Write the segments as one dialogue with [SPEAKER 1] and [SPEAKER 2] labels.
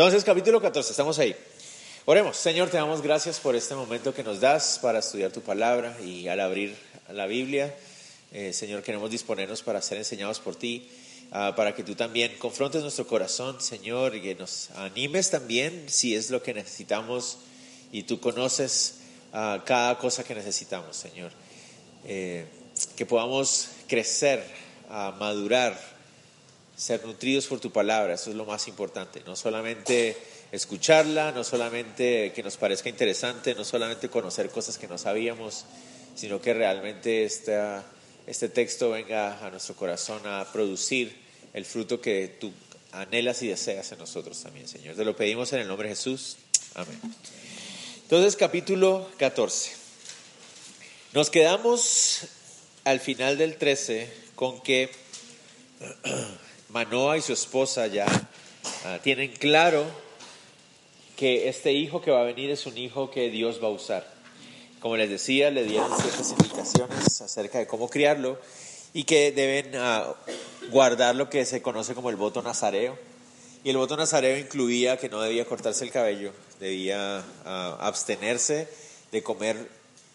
[SPEAKER 1] Entonces, capítulo 14, estamos ahí. Oremos, Señor, te damos gracias por este momento que nos das para estudiar tu palabra y al abrir la Biblia, eh, Señor, queremos disponernos para ser enseñados por ti, ah, para que tú también confrontes nuestro corazón, Señor, y que nos animes también si es lo que necesitamos y tú conoces ah, cada cosa que necesitamos, Señor. Eh, que podamos crecer, ah, madurar, ser nutridos por tu palabra, eso es lo más importante, no solamente escucharla, no solamente que nos parezca interesante, no solamente conocer cosas que no sabíamos, sino que realmente este texto venga a nuestro corazón a producir el fruto que tú anhelas y deseas en nosotros también, Señor. Te lo pedimos en el nombre de Jesús. Amén. Entonces, capítulo 14. Nos quedamos al final del 13 con que Manoa y su esposa ya ah, tienen claro que este hijo que va a venir es un hijo que Dios va a usar. Como les decía, le dieron ciertas indicaciones acerca de cómo criarlo y que deben ah, guardar lo que se conoce como el voto nazareo. Y el voto nazareo incluía que no debía cortarse el cabello, debía ah, abstenerse de comer,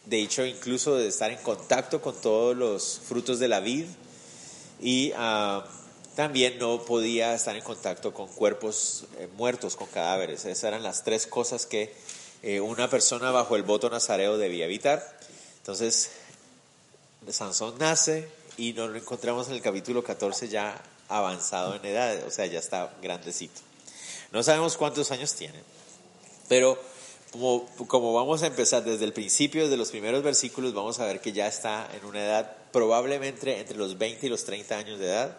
[SPEAKER 1] de hecho incluso de estar en contacto con todos los frutos de la vid y uh, también no podía estar en contacto con cuerpos eh, muertos, con cadáveres. Esas eran las tres cosas que eh, una persona bajo el voto nazareo debía evitar. Entonces, Sansón nace y nos lo encontramos en el capítulo 14 ya avanzado en edad, o sea, ya está grandecito. No sabemos cuántos años tiene, pero como, como vamos a empezar desde el principio, desde los primeros versículos, vamos a ver que ya está en una edad probablemente entre los 20 y los 30 años de edad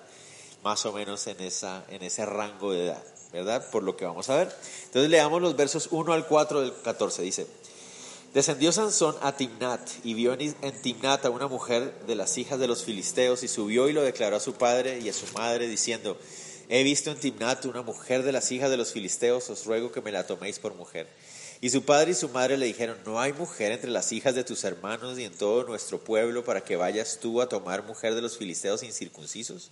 [SPEAKER 1] más o menos en, esa, en ese rango de edad, ¿verdad? Por lo que vamos a ver. Entonces leamos los versos 1 al 4 del 14. Dice, descendió Sansón a Timnat y vio en Timnat a una mujer de las hijas de los filisteos y subió y lo declaró a su padre y a su madre diciendo, he visto en Timnat una mujer de las hijas de los filisteos, os ruego que me la toméis por mujer. Y su padre y su madre le dijeron, no hay mujer entre las hijas de tus hermanos y en todo nuestro pueblo para que vayas tú a tomar mujer de los filisteos incircuncisos.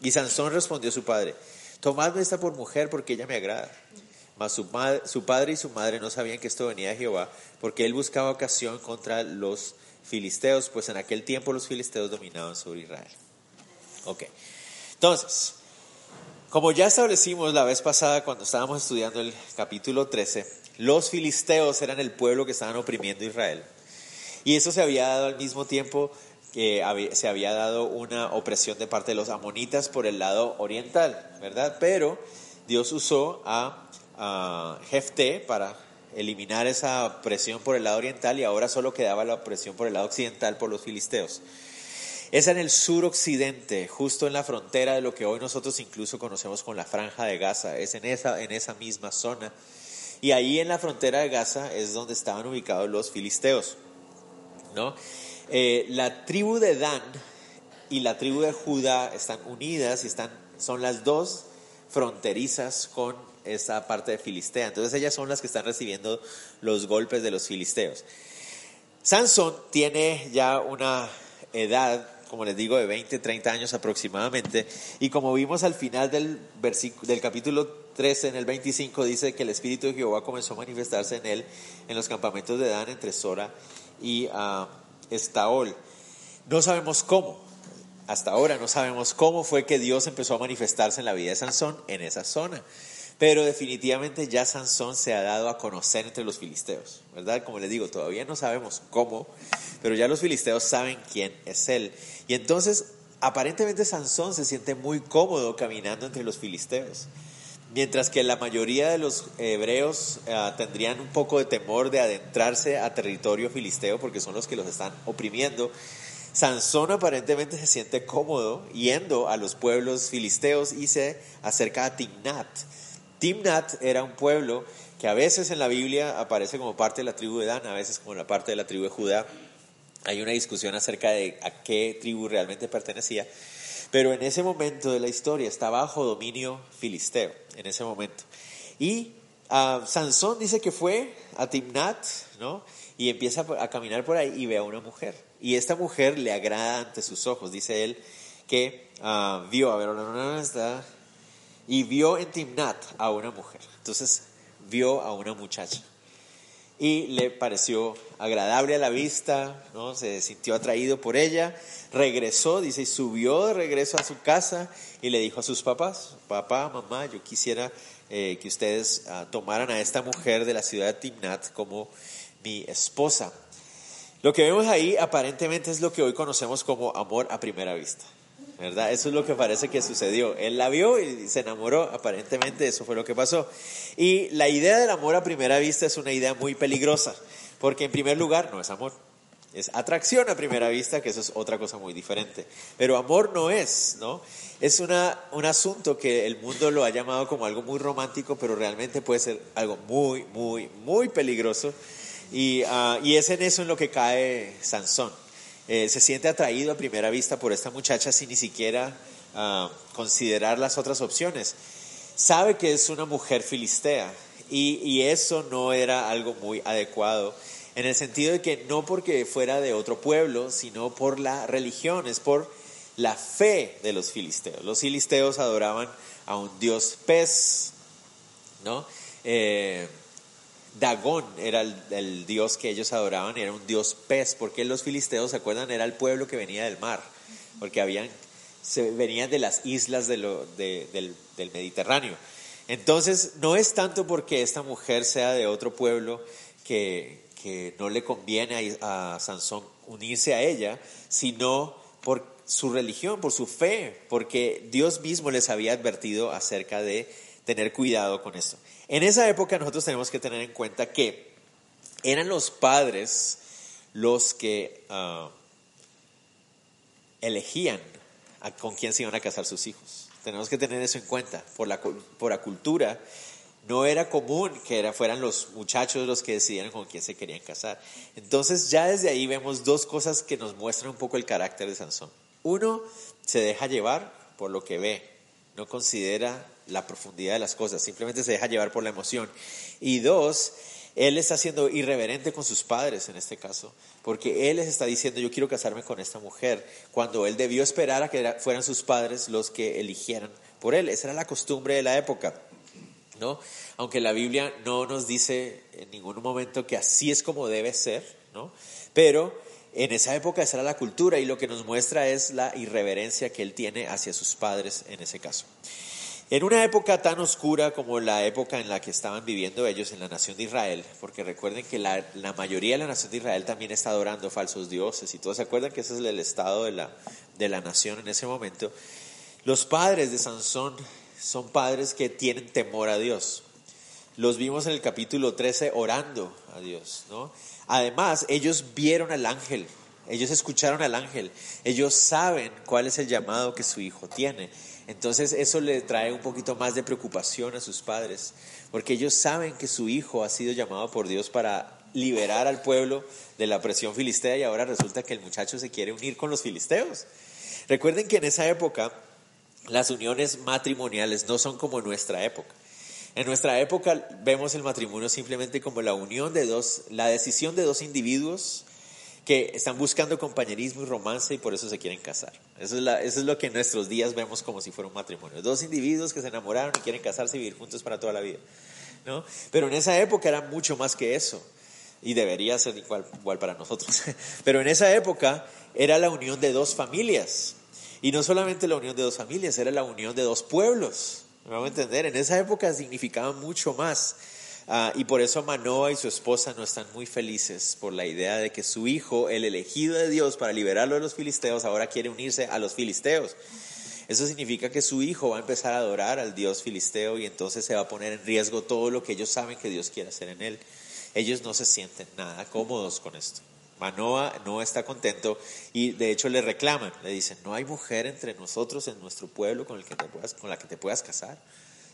[SPEAKER 1] Y Sansón respondió a su padre, tomadme esta por mujer porque ella me agrada. Mas su, padre y su madre no sabían que esto venía de Jehová, porque él buscaba ocasión contra los filisteos, pues en aquel tiempo los filisteos dominaban sobre Israel. Ok, entonces, como ya establecimos la vez pasada cuando estábamos estudiando el capítulo 13, los filisteos eran el pueblo que estaban oprimiendo a Israel. Y eso se había dado al mismo tiempo que se había dado una opresión de parte de los amonitas por el lado oriental, ¿verdad? Pero Dios usó a, Jefté para eliminar esa presión por el lado oriental y ahora solo quedaba la presión por el lado occidental por los filisteos. Es en el suroccidente, justo en la frontera de lo que hoy nosotros incluso conocemos con la franja de Gaza, es en esa, en esa misma zona. Y ahí en la frontera de Gaza es donde estaban ubicados los filisteos, ¿no? Eh, la tribu de Dan y la tribu de Judá están unidas y están, son las dos fronterizas con esa parte de Filistea. Entonces ellas son las que están recibiendo los golpes de los filisteos. Sansón tiene ya una edad, como les digo, de 20, 30 años aproximadamente. Y como vimos al final del, del capítulo 13, en el 25, dice que el Espíritu de Jehová comenzó a manifestarse en él en los campamentos de Dan entre Sora y... Uh, Estaol. No sabemos cómo, hasta ahora no sabemos cómo fue que Dios empezó a manifestarse en la vida de Sansón en esa zona. Pero definitivamente ya Sansón se ha dado a conocer entre los filisteos, ¿verdad? Como les digo, todavía no sabemos cómo, pero ya los filisteos saben quién es él. Y entonces, aparentemente Sansón se siente muy cómodo caminando entre los filisteos. Mientras que la mayoría de los hebreos eh, tendrían un poco de temor de adentrarse a territorio filisteo porque son los que los están oprimiendo, Sansón aparentemente se siente cómodo yendo a los pueblos filisteos y se acerca a Timnat. Timnat era un pueblo que a veces en la Biblia aparece como parte de la tribu de Dan, a veces como la parte de la tribu de Judá. Hay una discusión acerca de a qué tribu realmente pertenecía, pero en ese momento de la historia está bajo dominio filisteo, en ese momento. Y uh, Sansón dice que fue a Timnat, ¿no? Y empieza a caminar por ahí y ve a una mujer. Y esta mujer le agrada ante sus ojos, dice él, que uh, vio, a ver, y vio en Timnat a una mujer. Entonces vio a una muchacha y le pareció agradable a la vista, ¿no? se sintió atraído por ella, regresó, dice, y subió de regreso a su casa y le dijo a sus papás, papá, mamá, yo quisiera eh, que ustedes ah, tomaran a esta mujer de la ciudad de Timnat como mi esposa. Lo que vemos ahí aparentemente es lo que hoy conocemos como amor a primera vista. ¿verdad? Eso es lo que parece que sucedió. Él la vio y se enamoró, aparentemente eso fue lo que pasó. Y la idea del amor a primera vista es una idea muy peligrosa, porque en primer lugar no es amor, es atracción a primera vista, que eso es otra cosa muy diferente. Pero amor no es, ¿no? Es una, un asunto que el mundo lo ha llamado como algo muy romántico, pero realmente puede ser algo muy, muy, muy peligroso. Y, uh, y es en eso en lo que cae Sansón. Eh, se siente atraído a primera vista por esta muchacha sin ni siquiera ah, considerar las otras opciones. Sabe que es una mujer filistea y eso no era algo muy adecuado en el sentido de que no porque fuera de otro pueblo, sino por la religión, es por la fe de los filisteos. Los filisteos adoraban a un dios pez, ¿no? Eh, Dagón era el, dios que ellos adoraban, era un dios pez, porque los filisteos, ¿se acuerdan? Era el pueblo que venía del mar, porque habían, se, venían de las islas de lo, del, Mediterráneo. Entonces, no es tanto porque esta mujer sea de otro pueblo que, que no le conviene a, a Sansón unirse a ella, sino por su religión, por su fe, porque Dios mismo les había advertido acerca de tener cuidado con esto. En esa época nosotros tenemos que tener en cuenta que eran los padres los que ah, elegían con quién se iban a casar sus hijos. Tenemos que tener eso en cuenta. Por la, por la cultura, no era común que era, fueran los muchachos los que decidieran con quién se querían casar. Entonces ya desde ahí vemos dos cosas que nos muestran un poco el carácter de Sansón. Uno, se deja llevar por lo que ve, no considera la profundidad de las cosas, simplemente se deja llevar por la emoción. Y dos, él está siendo irreverente con sus padres en este caso, porque él les está diciendo yo quiero casarme con esta mujer, cuando él debió esperar a que fueran sus padres los que eligieran por él. Esa era la costumbre de la época. Aunque la Biblia no nos dice en ningún momento que así es como debe ser. Pero en esa época esa era la cultura y lo que nos muestra es la irreverencia que él tiene hacia sus padres en ese caso. En una época tan oscura como la época en la que estaban viviendo ellos en la nación de Israel, porque recuerden que la, mayoría de la nación de Israel también está adorando falsos dioses y todos se acuerdan que ese es el estado de la, de la nación en ese momento, los padres de Sansón son padres que tienen temor a Dios. Los vimos en el capítulo 13 orando a Dios, ¿no? Además, ellos vieron al ángel, ellos escucharon al ángel, ellos saben cuál es el llamado que su hijo tiene entonces eso le trae un poquito más de preocupación a sus padres, porque ellos saben que su hijo ha sido llamado por Dios para liberar al pueblo de la presión filistea y ahora resulta que el muchacho se quiere unir con los filisteos. Recuerden que en esa época las uniones matrimoniales no son como en nuestra época. En nuestra época vemos el matrimonio simplemente como la unión de dos, la decisión de dos individuos que están buscando compañerismo y romance y por eso se quieren casar. Eso es, lo que en nuestros días vemos como si fuera un matrimonio. Dos individuos que se enamoraron y quieren casarse y vivir juntos para toda la vida. ¿no? Pero en esa época era mucho más que eso. Y debería ser igual para nosotros. Pero en esa época era la unión de dos familias. Y no solamente la unión de dos familias, era la unión de dos pueblos. ¿Me vamos a entender? En esa época significaba mucho más. Ah, y por eso Manoa y su esposa no están muy felices por la idea de que su hijo, el elegido de Dios para liberarlo de los filisteos, ahora quiere unirse a los filisteos. Eso significa que su hijo va a empezar a adorar al Dios filisteo y entonces se va a poner en riesgo todo lo que ellos saben que Dios quiere hacer en él. Ellos no se sienten nada cómodos con esto. Manoa no está contento y de hecho le reclaman, le dicen, no hay mujer entre nosotros en nuestro pueblo con, el que con la que te puedas casar.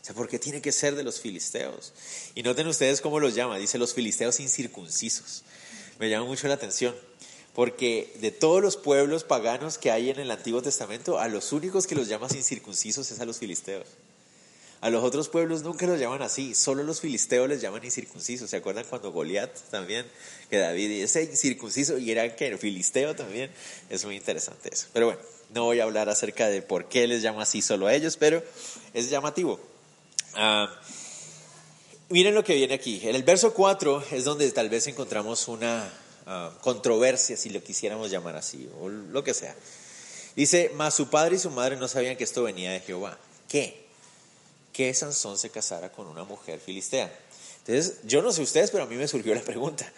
[SPEAKER 1] sea, ¿por qué tiene que ser de los filisteos? Y noten ustedes cómo los llama. Dice los filisteos incircuncisos. Me llama mucho la atención. Porque de todos los pueblos paganos que hay en el Antiguo Testamento, a los únicos que los llamas incircuncisos es a los filisteos. A los otros pueblos nunca los llaman así, solo los filisteos les llaman incircuncisos. ¿Se acuerdan cuando Goliat también, que David dice incircunciso y era que filisteo también? Es muy interesante eso. Pero bueno, no voy a hablar acerca de por qué les llama así solo a ellos, pero es llamativo. Ah, miren lo que viene aquí. En el verso 4 es donde tal vez encontramos una ah, controversia, si lo quisiéramos llamar así, o lo que sea. Dice, mas su padre y su madre no sabían que esto venía de Jehová. ¿Qué? Que Sansón se casara con una mujer filistea. Entonces, yo no sé ustedes, pero a mí me surgió la pregunta,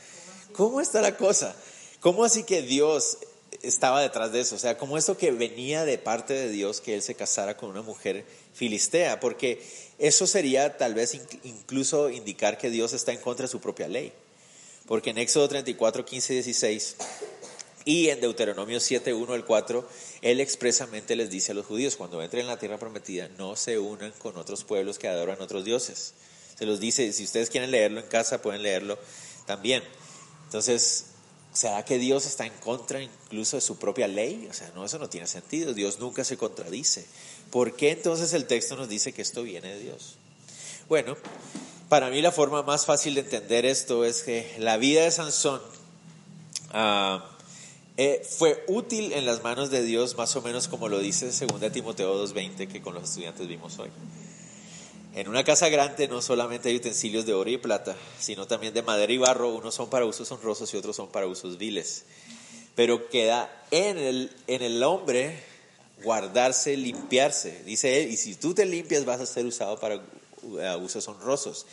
[SPEAKER 1] ¿cómo está la cosa? ¿Cómo así que Dios estaba detrás de eso? O sea, ¿cómo esto que venía de parte de Dios que él se casara con una mujer filistea? Porque eso sería tal vez incluso indicar que Dios está en contra de su propia ley. Porque en Éxodo 34, 15 16 y en Deuteronomio 7, 1 al 4, él expresamente les dice a los judíos, cuando entren en la tierra prometida, no se unan con otros pueblos que adoran otros dioses. Se los dice, si ustedes quieren leerlo en casa, pueden leerlo también. Entonces, ¿será que Dios está en contra incluso de su propia ley? O sea, no, eso no tiene sentido. Dios nunca se contradice. ¿Por qué entonces el texto nos dice que esto viene de Dios? Bueno, para mí la forma más fácil de entender esto es que la vida de Sansón uh, eh, fue útil en las manos de Dios, más o menos como lo dice 2 Timoteo 2.20 que con los estudiantes vimos hoy. En una casa grande no solamente hay utensilios de oro y plata, sino también de madera y barro, unos son para usos honrosos y otros son para usos viles. Pero queda en el, en el hombre guardarse, limpiarse, dice él, y si tú te limpias vas a ser usado para uh, usos honrosos.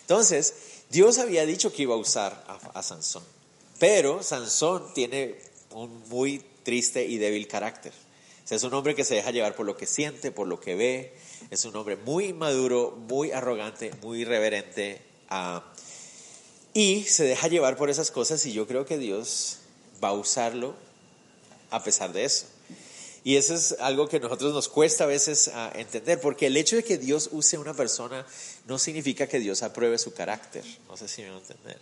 [SPEAKER 1] Entonces, Dios había dicho que iba a usar a Sansón, pero Sansón tiene un muy triste y débil carácter. es un hombre que se deja llevar por lo que siente, por lo que ve. Es un hombre muy inmaduro, muy arrogante, muy irreverente. Ah, y se deja llevar por esas cosas y yo creo que Dios va a usarlo a pesar de eso. Y eso es algo que a nosotros nos cuesta a veces ah, entender, porque el hecho de que Dios use a una persona no significa que Dios apruebe su carácter. No sé si me van a entender.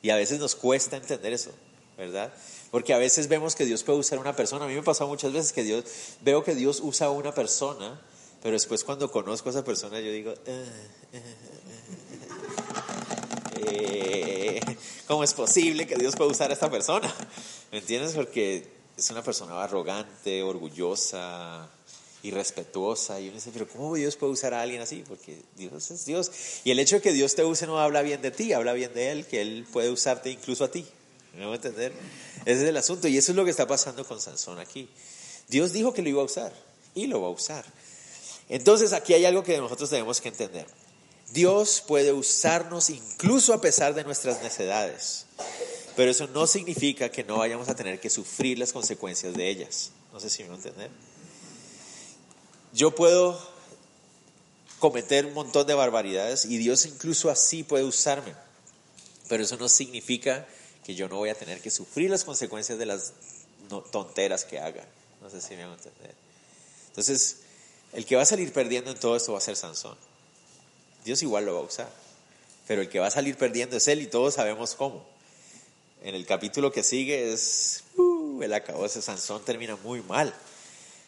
[SPEAKER 1] Y a veces nos cuesta entender eso, ¿verdad? Porque a veces vemos que Dios puede usar a una persona. A mí me ha pasado muchas veces que Dios, veo que Dios usa a una persona, pero después cuando conozco a esa persona yo digo, eh, eh, eh, ¿cómo es posible que Dios pueda usar a esta persona? ¿Me entiendes? Porque es una persona arrogante, orgullosa, irrespetuosa. Y uno dice, pero ¿cómo Dios puede usar a alguien así? Porque Dios es Dios. Y el hecho de que Dios te use no habla bien de ti, habla bien de Él, que Él puede usarte incluso a ti. ¿Me voy a entender? Ese es el asunto y eso es lo que está pasando con Sansón aquí. Dios dijo que lo iba a usar y lo va a usar. Entonces aquí hay algo que nosotros tenemos que entender. Dios puede usarnos incluso a pesar de nuestras necedades, pero eso no significa que no vayamos a tener que sufrir las consecuencias de ellas. No sé si me van a. Yo puedo cometer un montón de barbaridades y Dios incluso así puede usarme, pero eso no significa que yo no voy a tener que sufrir las consecuencias de las tonteras que haga. No sé si me van a entender. Entonces, el que va a salir perdiendo en todo esto va a ser Sansón. Dios igual lo va a usar. Pero el que va a salir perdiendo es él y todos sabemos cómo. En el capítulo que sigue es, uh, el acabó ese Sansón termina muy mal.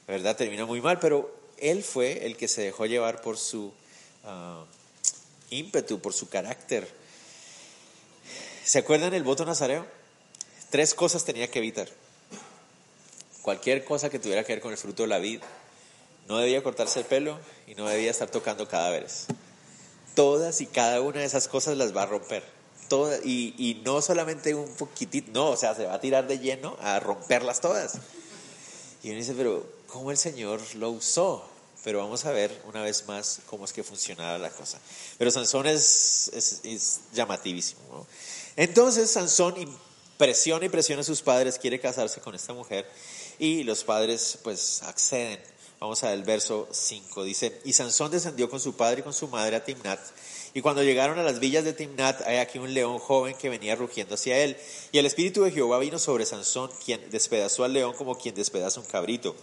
[SPEAKER 1] verdad, termina muy mal, pero él fue el que se dejó llevar por su ah, ímpetu, por su carácter ¿Se acuerdan el voto nazareo? Tres cosas tenía que evitar. Cualquier cosa que tuviera que ver con el fruto de la vida. No debía cortarse el pelo y no debía estar tocando cadáveres. Todas y cada una de esas cosas las va a romper. Y no solamente un poquitito, no, o sea, se va a tirar de lleno a romperlas todas. Y uno dice, pero ¿cómo el Señor lo usó? Pero vamos a ver una vez más cómo es que funcionaba la cosa. Pero Sansón es, es, es llamativísimo. ¿no? Entonces Sansón presiona y presiona a sus padres, quiere casarse con esta mujer y los padres pues acceden. Vamos a ver el verso 5, dice, y Sansón descendió con su padre y con su madre a Timnat. Y cuando llegaron a las villas de Timnat, hay aquí un león joven que venía rugiendo hacia él. Y el espíritu de Jehová vino sobre Sansón, quien despedazó al león como quien despedaza un cabrito.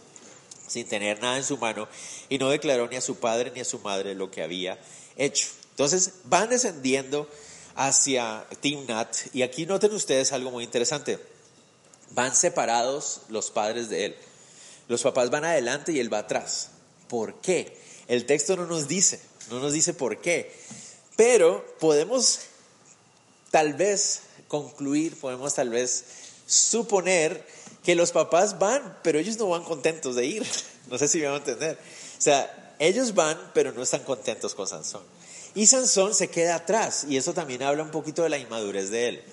[SPEAKER 1] sin tener nada en su mano, y no declaró ni a su padre ni a su madre lo que había hecho. Entonces van descendiendo hacia Timnat, y aquí noten ustedes algo muy interesante. Van separados los padres de él. Los papás van adelante y él va atrás. ¿Por qué? El texto no nos dice, no nos dice por qué, pero podemos tal vez concluir, podemos tal vez suponer que los papás van, pero ellos no van contentos de ir. No sé si me van a entender. O sea, ellos van, pero no están contentos con Sansón. Y Sansón se queda atrás, y eso también habla un poquito de la inmadurez de él.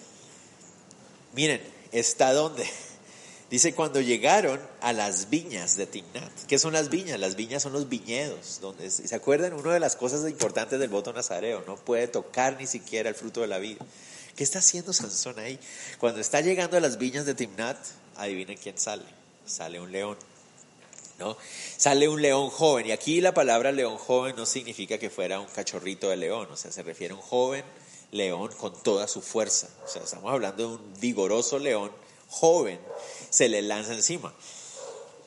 [SPEAKER 1] Miren, ¿está dónde? Dice, cuando llegaron a las viñas de Timnat. ¿Qué son las viñas? Las viñas son los viñedos. Donde, ¿Se acuerdan? Una de las cosas importantes del voto nazareo, no puede tocar ni siquiera el fruto de la vida. ¿Qué está haciendo Sansón ahí? Cuando está llegando a las viñas de Timnat, adivinen quién sale. Sale un león. ¿No? Sale un león joven. Y aquí la palabra león joven no significa que fuera un cachorrito de león. O sea, se refiere a un joven león con toda su fuerza. O sea, estamos hablando de un vigoroso león joven. Se le lanza encima.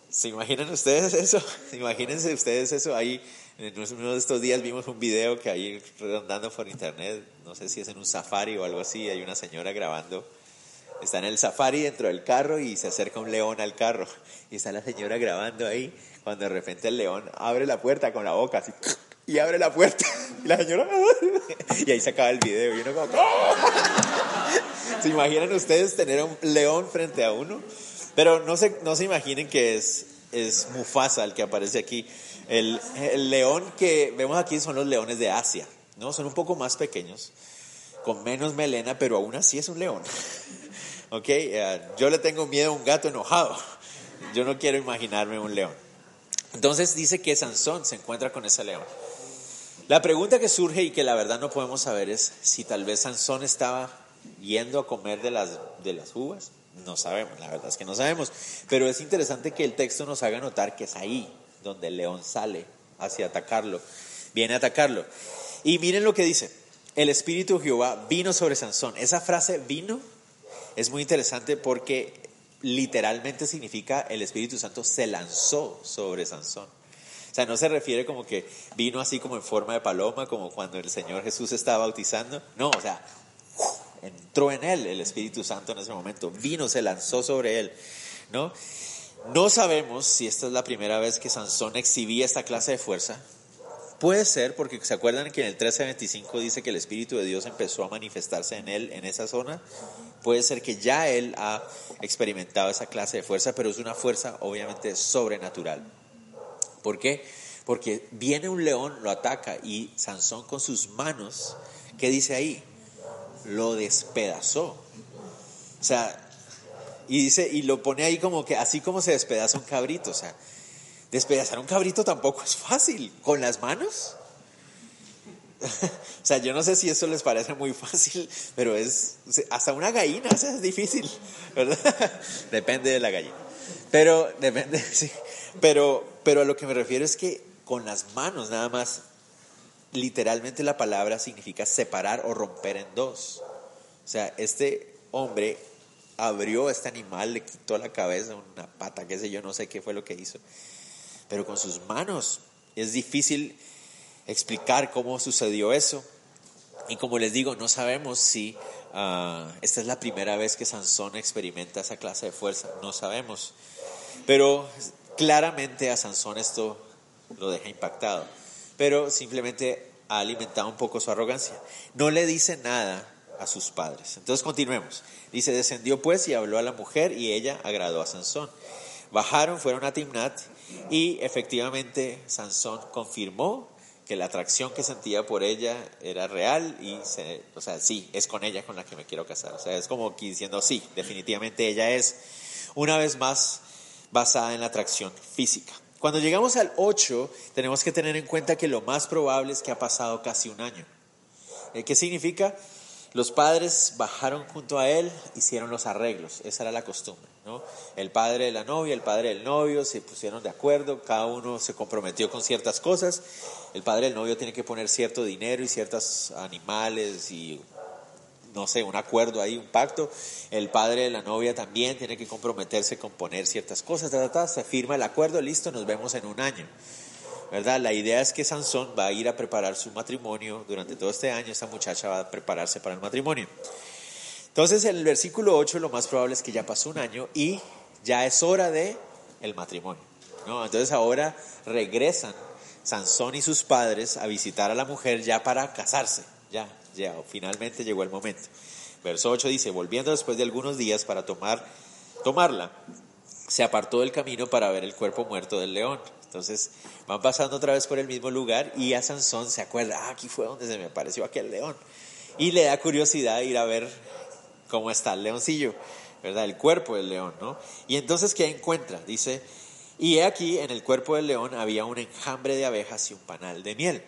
[SPEAKER 1] ¿Se imaginan ustedes eso? Imagínense ustedes eso ahí en uno de estos días vimos un video que ahí redondando por internet, no sé si es en un safari o algo así, hay una señora grabando, está en el safari dentro del carro y se acerca un león al carro y está la señora grabando ahí cuando de repente el león abre la puerta con la boca así y abre la puerta y la señora y ahí se acaba el video y uno como ¿Se imaginan ustedes tener un león frente a uno? Pero no se, no se imaginen que es, es Mufasa el que aparece aquí. El, león que vemos aquí son los leones de Asia, ¿no? Son un poco más pequeños, con menos melena, pero aún así es un león. ¿Ok? Eh, yo le tengo miedo a un gato enojado. Yo no quiero imaginarme un león. Entonces dice que Sansón se encuentra con ese león. La pregunta que surge y que la verdad no podemos saber es si tal vez Sansón estaba yendo a comer de las, de las uvas. No sabemos, la verdad es que no sabemos. Pero es interesante que el texto nos haga notar que es ahí, donde el león sale hacia atacarlo, viene a atacarlo. Y miren lo que dice, el Espíritu de Jehová vino sobre Sansón. Esa frase vino es muy interesante porque literalmente significa el Espíritu Santo se lanzó sobre Sansón. O sea, no se refiere como que vino así como en forma de paloma, como cuando el Señor Jesús estaba bautizando. No, o sea, entró en él el Espíritu Santo en ese momento, vino, se lanzó sobre él, ¿no? No sabemos si esta es la primera vez que Sansón exhibía esta clase de fuerza. Puede ser, porque se acuerdan que en el 1325 dice que el Espíritu de Dios empezó a manifestarse en él, en esa zona. Puede ser que ya él ha experimentado esa clase de fuerza, pero es una fuerza obviamente sobrenatural. ¿Por qué? Porque viene un león, lo ataca y Sansón con sus manos, ¿qué dice ahí? Lo despedazó. O sea, y dice, y lo pone ahí como que así como se despedaza un cabrito, o sea, despedazar un cabrito tampoco es fácil, con las manos. o sea, yo no sé si eso les parece muy fácil, pero es hasta una gallina, es difícil, ¿verdad? depende de la gallina. Pero depende, sí. Pero pero a lo que me refiero es que con las manos nada más literalmente la palabra significa separar o romper en dos. O sea, este hombre abrió a este animal, le quitó la cabeza, una pata, qué sé yo, no sé qué fue lo que hizo. Pero con sus manos es difícil explicar cómo sucedió eso. Y como les digo, no sabemos si ah, esta es la primera vez que Sansón experimenta esa clase de fuerza, no sabemos. Pero claramente a Sansón esto lo deja impactado, pero simplemente ha alimentado un poco su arrogancia. No le dice nada a sus padres. Entonces continuemos. Dice, descendió pues y habló a la mujer y ella agradó a Sansón. Bajaron, fueron a Timnat y efectivamente Sansón confirmó que la atracción que sentía por ella era real y, o sea, sí, es con ella con la que me quiero casar. O sea, es como diciendo, sí, definitivamente ella es, una vez más, basada en la atracción física. Cuando llegamos al 8, tenemos que tener en cuenta que lo más probable es que ha pasado casi un año. Eh, ¿Qué significa? Los padres bajaron junto a él, hicieron los arreglos, esa era la costumbre. ¿no? El padre de la novia, el padre del novio se pusieron de acuerdo, cada uno se comprometió con ciertas cosas. El padre del novio tiene que poner cierto dinero y ciertos animales y no sé, un acuerdo ahí, un pacto. El padre de la novia también tiene que comprometerse con poner ciertas cosas, se firma el acuerdo, listo, nos vemos en un año. ¿Verdad? La idea es que Sansón va a ir a preparar su matrimonio durante todo este año, esta muchacha va a prepararse para el matrimonio. Entonces, en el versículo 8 lo más probable es que ya pasó un año y ya es hora de el matrimonio. ¿no? Entonces ahora regresan Sansón y sus padres a visitar a la mujer ya para casarse. Ya, ya, finalmente llegó el momento. Verso 8 dice, volviendo después de algunos días para tomar, tomarla, se apartó del camino para ver el cuerpo muerto del león. Entonces van pasando otra vez por el mismo lugar y a Sansón se acuerda, ah, aquí fue donde se me apareció aquel león. Y le da curiosidad ir a ver cómo está el leoncillo, ¿verdad? El cuerpo del león, ¿no? Y entonces, ¿qué encuentra? Dice, y aquí en el cuerpo del león había un enjambre de abejas y un panal de miel.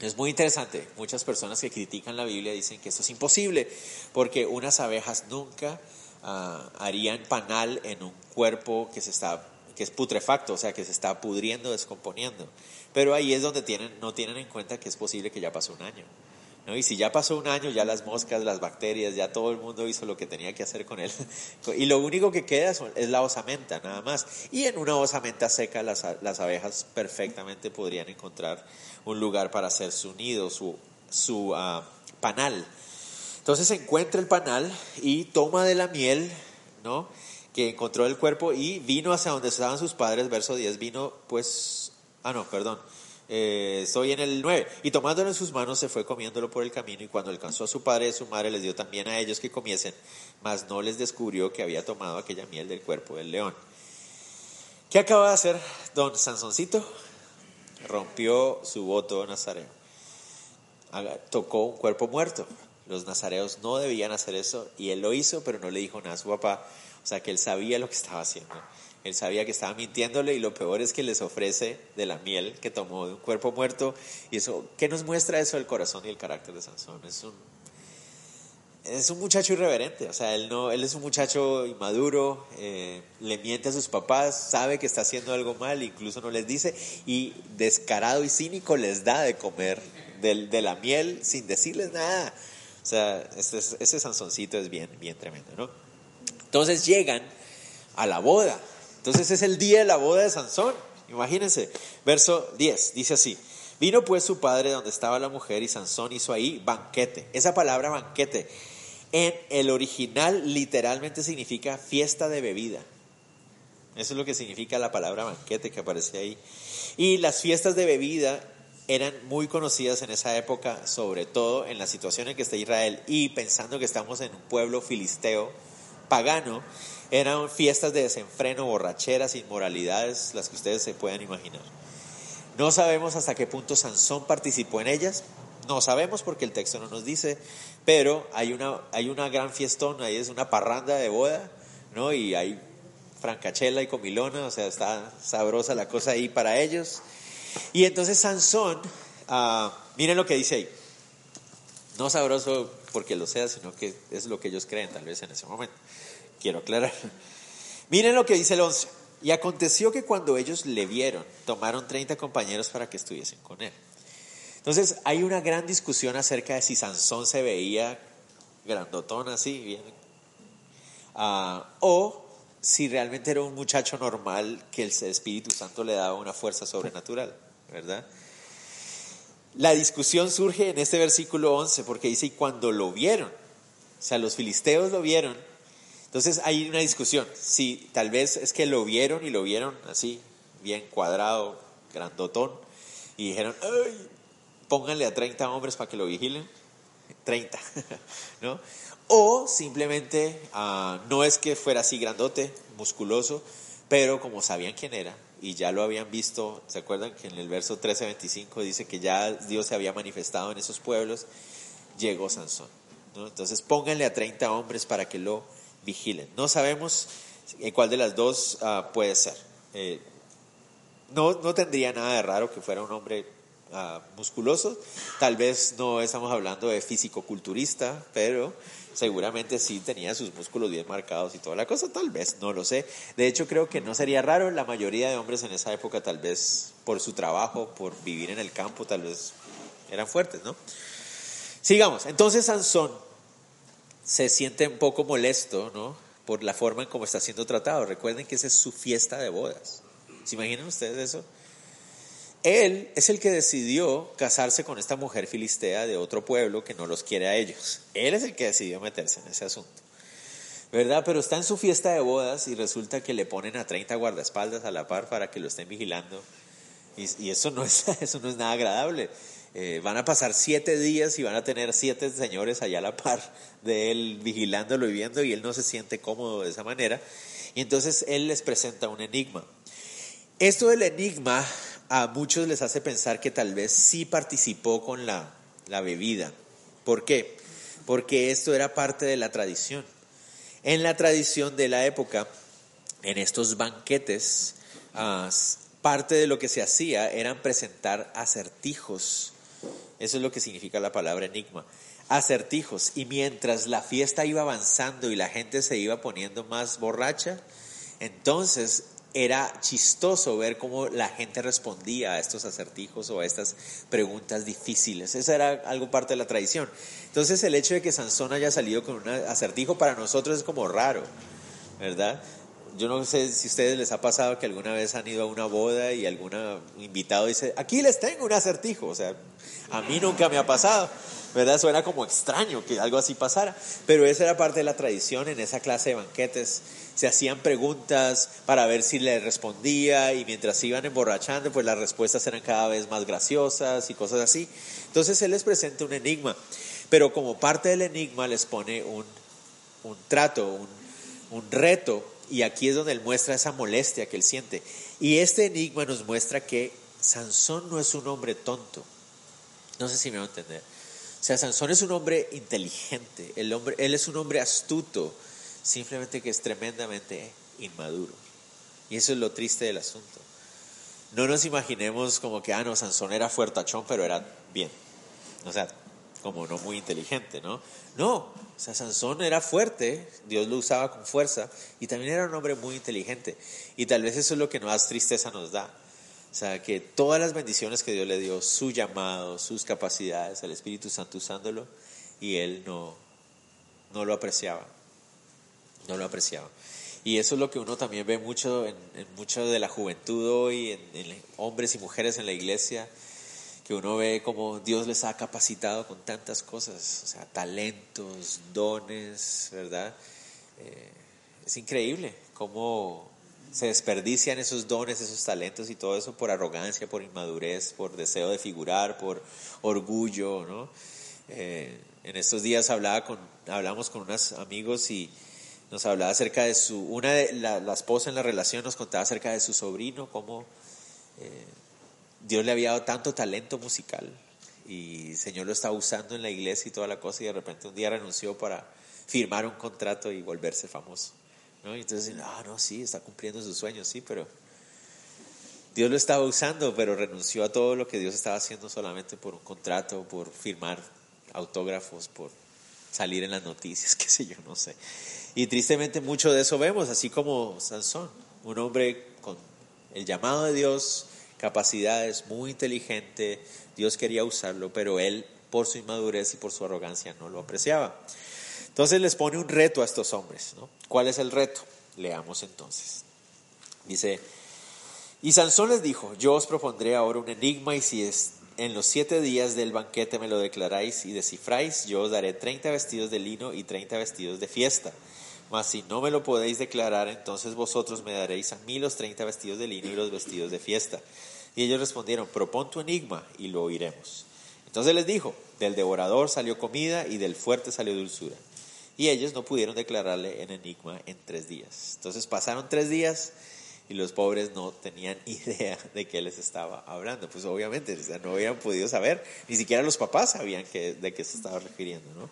[SPEAKER 1] Es muy interesante. Muchas personas que critican la Biblia dicen que esto es imposible, porque unas abejas nunca ah, harían panal en un cuerpo que se está que es putrefacto, o sea, que se está pudriendo, descomponiendo. Pero ahí es donde tienen, no tienen en cuenta que es posible que ya pasó un año. ¿no? Y si ya pasó un año, ya las moscas, las bacterias, ya todo el mundo hizo lo que tenía que hacer con él. Y lo único que queda es la osamenta, nada más. Y en una osamenta seca las, las abejas perfectamente podrían encontrar un lugar para hacer su nido, su, su uh, panal. Entonces encuentra el panal y toma de la miel, ¿no? Encontró el cuerpo y vino hacia donde estaban sus padres, verso 10, vino pues, ah no, perdón, eh, estoy en el 9, y tomándolo en sus manos se fue comiéndolo por el camino y cuando alcanzó a su padre y a su madre les dio también a ellos que comiesen, mas no les descubrió que había tomado aquella miel del cuerpo del león. ¿Qué acaba de hacer don Sansoncito? Rompió su voto nazareo. Tocó un cuerpo muerto. Los nazareos no debían hacer eso y él lo hizo, pero no le dijo nada a su papá o sea, que él sabía lo que estaba haciendo. Él sabía que estaba mintiéndole y lo peor es que les ofrece de la miel que tomó de un cuerpo muerto. Y eso, ¿qué nos muestra eso del corazón y el carácter de Sansón? Es un, es un muchacho irreverente, o sea, él, no, él es un muchacho inmaduro, eh, le miente a sus papás, sabe que está haciendo algo mal, incluso no les dice, y descarado y cínico les da de comer de, de la miel sin decirles nada. O sea, ese, ese Sansoncito es bien, bien tremendo, ¿no? Entonces llegan a la boda. Entonces es el día de la boda de Sansón. Imagínense, verso 10, dice así. Vino pues su padre donde estaba la mujer y Sansón hizo ahí banquete. Esa palabra banquete en el original literalmente significa fiesta de bebida. Eso es lo que significa la palabra banquete que aparece ahí. Y las fiestas de bebida eran muy conocidas en esa época, sobre todo en la situación en que está Israel y pensando que estamos en un pueblo filisteo pagano, eran fiestas de desenfreno, borracheras, inmoralidades, las que ustedes se puedan imaginar. No sabemos hasta qué punto Sansón participó en ellas, no sabemos porque el texto no nos dice, pero hay una, hay una gran fiestón, ahí es una parranda de boda, ¿no? Y hay francachela y comilona, o sea, está sabrosa la cosa ahí para ellos. Y entonces Sansón, ah, miren lo que dice ahí, no sabroso porque lo sea, sino que es lo que ellos creen tal vez en ese momento. Quiero aclarar. Miren lo que dice el 11. Y aconteció que cuando ellos le vieron, tomaron 30 compañeros para que estuviesen con él. Entonces hay una gran discusión acerca de si Sansón se veía grandotón así, bien, uh, o si realmente era un muchacho normal que el Espíritu Santo le daba una fuerza sobrenatural, ¿verdad? La discusión surge en este versículo 11 porque dice, y cuando lo vieron, o sea, los filisteos lo vieron, entonces hay una discusión, si tal vez es que lo vieron y lo vieron así, bien cuadrado, grandotón, y dijeron, Ay, pónganle a 30 hombres para que lo vigilen, 30, ¿no? O simplemente ah, no es que fuera así grandote, musculoso, pero como sabían quién era, y ya lo habían visto, ¿se acuerdan que en el verso 13-25 dice que ya Dios se había manifestado en esos pueblos? Llegó Sansón. Entonces pónganle a 30 hombres para que lo vigilen. No sabemos cuál de las dos ah, puede ser. Eh, no, no tendría nada de raro que fuera un hombre uh, musculoso. Tal vez no estamos hablando de físico-culturista, pero seguramente sí tenía sus músculos bien marcados y toda la cosa, tal vez, no lo sé. De hecho, creo que no sería raro, la mayoría de hombres en esa época, tal vez por su trabajo, por vivir en el campo, tal vez eran fuertes, ¿no? Sigamos, entonces Sansón se siente un poco molesto, ¿no? Por la forma en cómo está siendo tratado. Recuerden que esa es su fiesta de bodas. ¿Se imaginan ustedes eso? Él es el que decidió casarse con esta mujer filistea de otro pueblo que no los quiere a ellos. Él es el que decidió meterse en ese asunto. ¿Verdad? Pero está en su fiesta de bodas y resulta que le ponen a 30 guardaespaldas a la par para que lo estén vigilando. Y, eso, no es, eso no es nada agradable. Eh, van a pasar siete días y van a tener siete señores allá a la par de él vigilándolo y viendo y él no se siente cómodo de esa manera. Y entonces él les presenta un enigma. Esto del enigma a muchos les hace pensar que tal vez sí participó con la, la bebida. ¿Por qué? Porque esto era parte de la tradición. En la tradición de la época, en estos banquetes, ah, parte de lo que se hacía eran presentar acertijos. Eso es lo que significa la palabra enigma. Acertijos. Y mientras la fiesta iba avanzando y la gente se iba poniendo más borracha, entonces era chistoso ver cómo la gente respondía a estos acertijos o a estas preguntas difíciles. Esa era algo parte de la tradición. Entonces el hecho de que Sansón haya salido con un acertijo para nosotros es como raro, ¿verdad? Yo no sé si a ustedes les ha pasado que alguna vez han ido a una boda y algún invitado dice, aquí les tengo un acertijo. O sea, a mí nunca me ha pasado. ¿verdad? Suena como extraño que algo así pasara, pero esa era parte de la tradición en esa clase de banquetes. Se hacían preguntas para ver si le respondía y mientras se iban emborrachando, pues las respuestas eran cada vez más graciosas y cosas así. Entonces él les presenta un enigma, pero como parte del enigma les pone un, un trato, un, un reto, y aquí es donde él muestra esa molestia que él siente. Y este enigma nos muestra que Sansón no es un hombre tonto. No sé si me va a entender. O sea, Sansón es un hombre inteligente, el hombre, él es un hombre astuto, simplemente que es tremendamente inmaduro. Y eso es lo triste del asunto. No nos imaginemos como que, ah, no, Sansón era fuertachón, pero era bien. O sea, como no muy inteligente, ¿no? No, o sea, Sansón era fuerte, Dios lo usaba con fuerza, y también era un hombre muy inteligente. Y tal vez eso es lo que más tristeza nos da. O sea, que todas las bendiciones que Dios le dio, su llamado, sus capacidades, el Espíritu Santo usándolo, y él no, no lo apreciaba. No lo apreciaba. Y eso es lo que uno también ve mucho en, mucho de la juventud hoy, en, en, hombres y mujeres en la iglesia, que uno ve como Dios les ha capacitado con tantas cosas, o sea, talentos, dones, ¿verdad? Eh, es increíble cómo se desperdician esos dones, esos talentos y todo eso por arrogancia, por inmadurez, por deseo de figurar, por orgullo, ¿no? Eh, en estos días hablaba con, hablamos con unos amigos y nos hablaba acerca de su, una de la, esposa en la relación nos contaba acerca de su sobrino, cómo eh, Dios le había dado tanto talento musical y el Señor lo estaba usando en la iglesia y toda la cosa y de repente un día renunció para firmar un contrato y volverse famoso. ¿No? Y entonces, ah, no, sí, está cumpliendo sus sueños, sí, pero Dios lo estaba usando, pero renunció a todo lo que Dios estaba haciendo solamente por un contrato, por firmar autógrafos, por salir en las noticias, qué sé yo, no sé. Y tristemente mucho de eso vemos, así como Sansón, un hombre con el llamado de Dios, capacidades, muy inteligente, Dios quería usarlo, pero él por su inmadurez y por su arrogancia no lo apreciaba. Entonces les pone un reto a estos hombres. ¿no? ¿Cuál es el reto? Leamos entonces. Dice, y Sansón les dijo, yo os propondré ahora un enigma y si es en los siete días del banquete me lo declaráis y descifráis, yo os daré treinta vestidos de lino y treinta vestidos de fiesta. Mas si no me lo podéis declarar, entonces vosotros me daréis a mí los treinta vestidos de lino y los vestidos de fiesta. Y ellos respondieron, propon tu enigma y lo oiremos. Entonces les dijo, del devorador salió comida y del fuerte salió dulzura. Y ellos no pudieron declararle en enigma en tres días. Entonces pasaron tres días y los pobres no tenían idea de qué les estaba hablando. Pues obviamente no habían podido saber, ni siquiera los papás sabían que, de qué se estaba refiriendo. ¿no?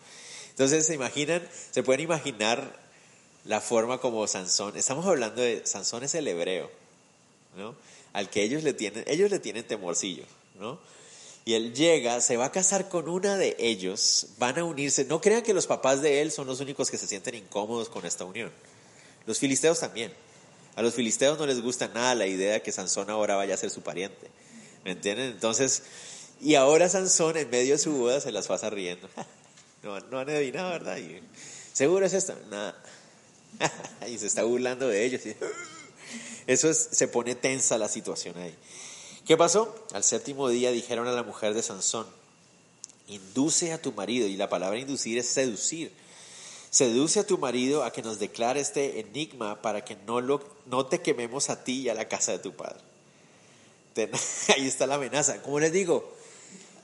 [SPEAKER 1] Entonces se imaginan, se pueden imaginar la forma como Sansón, estamos hablando de Sansón es el hebreo, ¿no? al que ellos le tienen, ellos le tienen temorcillo, ¿no? Y él llega, se va a casar con una de ellos, van a unirse. No crean que los papás de él son los únicos que se sienten incómodos con esta unión. Los filisteos también. A los filisteos no les gusta nada la idea de que Sansón ahora vaya a ser su pariente. ¿Me entienden? Entonces, y ahora Sansón en medio de su boda se las pasa riendo. No, no han adivinado, ¿verdad? Y, ¿Seguro es esto? Nada. y se está burlando de ellos. Eso es, se pone tensa la situación ahí. ¿Qué pasó? Al séptimo día dijeron a la mujer de Sansón, induce a tu marido, y la palabra inducir es seducir. Seduce a tu marido a que nos declare este enigma para que no, lo, no te quememos a ti y a la casa de tu padre. ahí está la amenaza. Como les digo,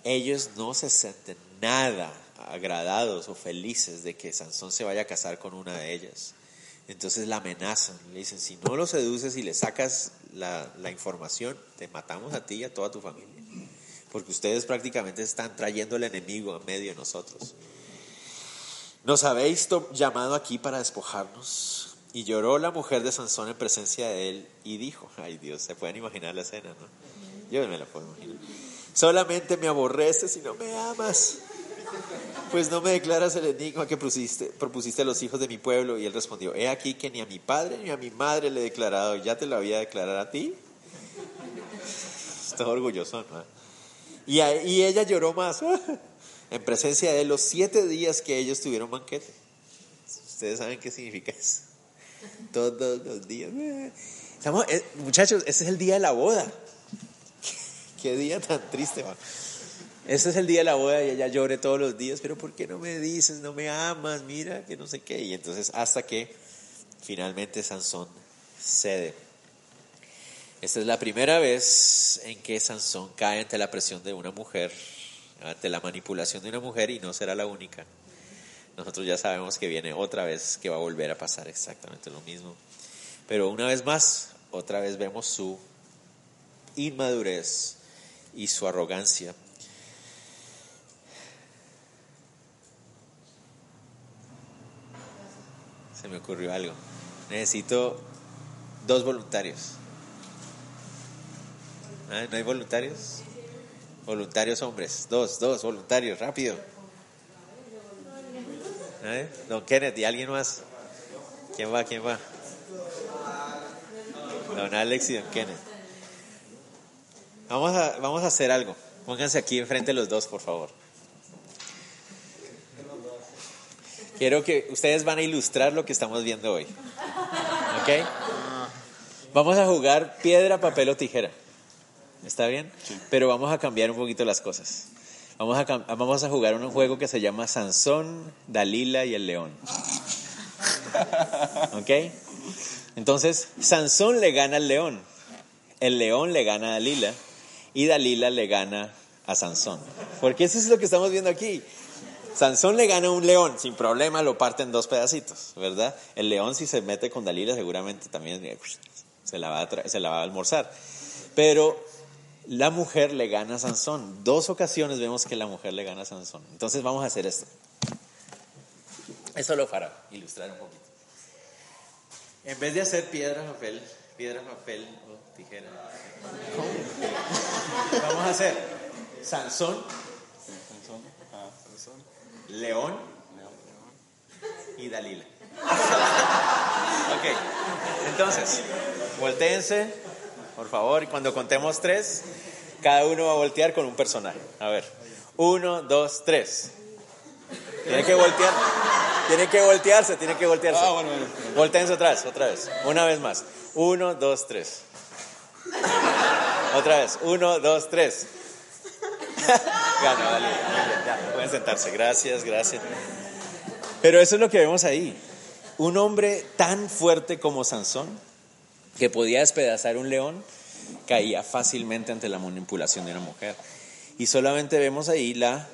[SPEAKER 1] ellos no se sienten nada agradados o felices de que Sansón se vaya a casar con una de ellas. Entonces la amenazan, le dicen, si no lo seduces y le sacas la, información, te matamos a ti y a toda tu familia. Porque ustedes prácticamente están trayendo el enemigo a medio de nosotros. Nos habéis llamado aquí para despojarnos. Y lloró la mujer de Sansón en presencia de él y dijo, ay Dios, se pueden imaginar la escena, ¿no? Yo me la puedo imaginar. Solamente me aborreces y no me amas. Pues no me declaras el enigma que propusiste, a los hijos de mi pueblo. Y él respondió, he aquí que ni a mi padre ni a mi madre le he declarado, ya te lo había declarado a ti. Está orgulloso, ¿no? Y, ella lloró más en presencia de los siete días que ellos tuvieron banquete. Ustedes saben qué significa eso. Todos los días. Estamos, eh, muchachos, ese es el día de la boda. Qué día tan triste, va. Ese es el día de la boda y ella llore todos los días, pero ¿por qué no me dices, no me amas, mira, que no sé qué? Y entonces hasta que finalmente Sansón cede. Esta es la primera vez en que Sansón cae ante la presión de una mujer, ante la manipulación de una mujer y no será la única. Nosotros ya sabemos que viene otra vez que va a volver a pasar exactamente lo mismo. Pero una vez más, otra vez vemos su inmadurez y su arrogancia se me ocurrió algo. Necesito dos voluntarios. ¿Ah? ¿No hay voluntarios? Voluntarios hombres. Dos, dos, voluntarios, rápido. ¿Eh? Don Kenneth, ¿y alguien más? ¿Quién va? ¿Quién va? Don Alex y Don Kenneth. Vamos a, vamos a hacer algo. Pónganse aquí enfrente los dos, por favor. Quiero que ustedes van a ilustrar lo que estamos viendo hoy. ¿Ok? Vamos a jugar piedra, papel o tijera. ¿Está bien? Pero vamos a cambiar un poquito las cosas. Vamos a, vamos a jugar un juego que se llama Sansón, Dalila y el león. ¿Ok? Entonces, Sansón le gana al león. El león le gana a Dalila. Y Dalila le gana a Sansón. Porque eso es lo que estamos viendo aquí. Sansón le gana a un león, sin problema lo parte en dos pedacitos, ¿verdad? El león si se mete con Dalila seguramente también eh, se la va a, se la va a almorzar. Pero la mujer le gana a Sansón. Dos ocasiones vemos que la mujer le gana a Sansón. Entonces vamos a hacer esto. Eso lo para ilustrar un poquito. En vez de hacer piedra, papel, piedra, papel o tijera, vamos a hacer Sansón León y Dalila. ok, entonces, volteense, por favor, y cuando contemos tres, cada uno va a voltear con un personaje. A ver, uno, dos, tres. Tiene que voltear, tiene que voltearse, tiene que voltearse. Ah, bueno, bueno. Volteense atrás, otra vez, una vez más. Uno, dos, tres. Otra vez, uno, dos, tres. Gana, Ya, sentarse. Gracias, gracias. Pero eso es lo que vemos ahí. Un hombre tan fuerte como Sansón, que podía despedazar un león, caía fácilmente ante la manipulación de una mujer. Y solamente vemos ahí la,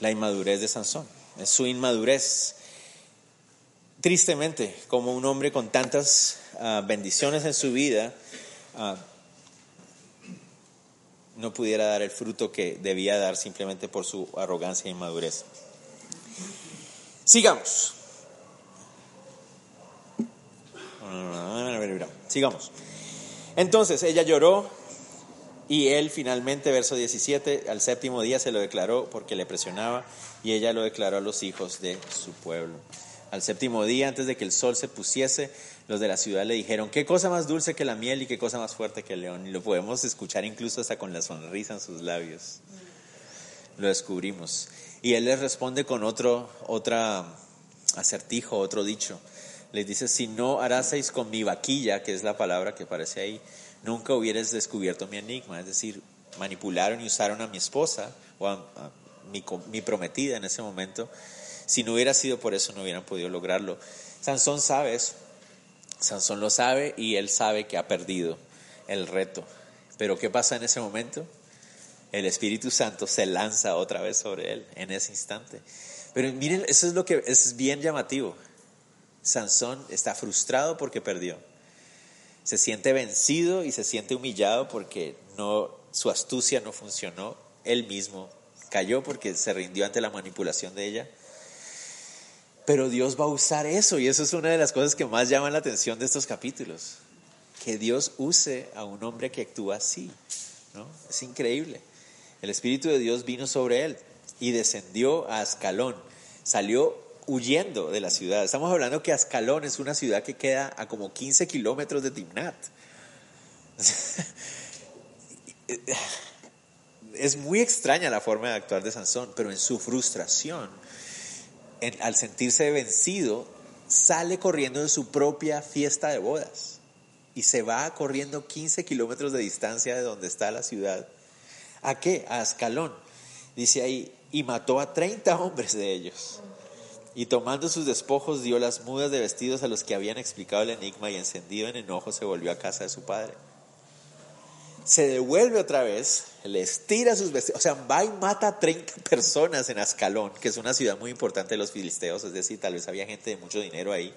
[SPEAKER 1] la inmadurez de Sansón. Es su inmadurez. Tristemente, como un hombre con tantas ah, bendiciones en su vida, uh, no pudiera dar el fruto que debía dar simplemente por su arrogancia e inmadurez. Sigamos. Sigamos. Entonces ella lloró y él finalmente, verso 17, al séptimo día se lo declaró porque le presionaba y ella lo declaró a los hijos de su pueblo. Al séptimo día, antes de que el sol se pusiese, los de la ciudad le dijeron, qué cosa más dulce que la miel y qué cosa más fuerte que el león. Y lo podemos escuchar incluso hasta con la sonrisa en sus labios. lo descubrimos. Y él les responde con otro otra acertijo, otro dicho. Les dice, si no haraseis con mi vaquilla, que es la palabra que aparece ahí, nunca hubieras descubierto mi enigma. Es decir, manipularon y usaron a mi esposa o a, mi, mi prometida en ese momento. Si no hubiera sido por eso, no hubieran podido lograrlo. Sansón sabe eso. Sansón lo sabe y él sabe que ha perdido el reto. Pero ¿qué pasa en ese momento? El Espíritu Santo se lanza otra vez sobre él en ese instante. Pero miren, eso es lo que es bien llamativo. Sansón está frustrado porque perdió. Se siente vencido y se siente humillado porque no, su astucia no funcionó. Él mismo cayó porque se rindió ante la manipulación de ella. Pero Dios va a usar eso y eso es una de las cosas que más llaman la atención de estos capítulos. Que Dios use a un hombre que actúa así. ¿no? Es increíble. El Espíritu de Dios vino sobre él y descendió a Ascalón. Salió huyendo de la ciudad. Estamos hablando que Ascalón es una ciudad que queda a como 15 kilómetros de Timnat. es muy extraña la forma de actuar de Sansón, pero en su frustración, al sentirse vencido, sale corriendo de su propia fiesta de bodas y se va corriendo 15 kilómetros de distancia de donde está la ciudad. ¿A qué? A Ascalón. Dice ahí, y mató a 30 hombres de ellos. Y tomando sus despojos dio las mudas de vestidos a los que habían explicado el enigma y encendido en enojo se volvió a casa de su padre. Se devuelve otra vez, les tira sus vestidos, o sea, va y mata a 30 personas en Ascalón, que es una ciudad muy importante de los filisteos, es decir, tal vez había gente de mucho dinero ahí.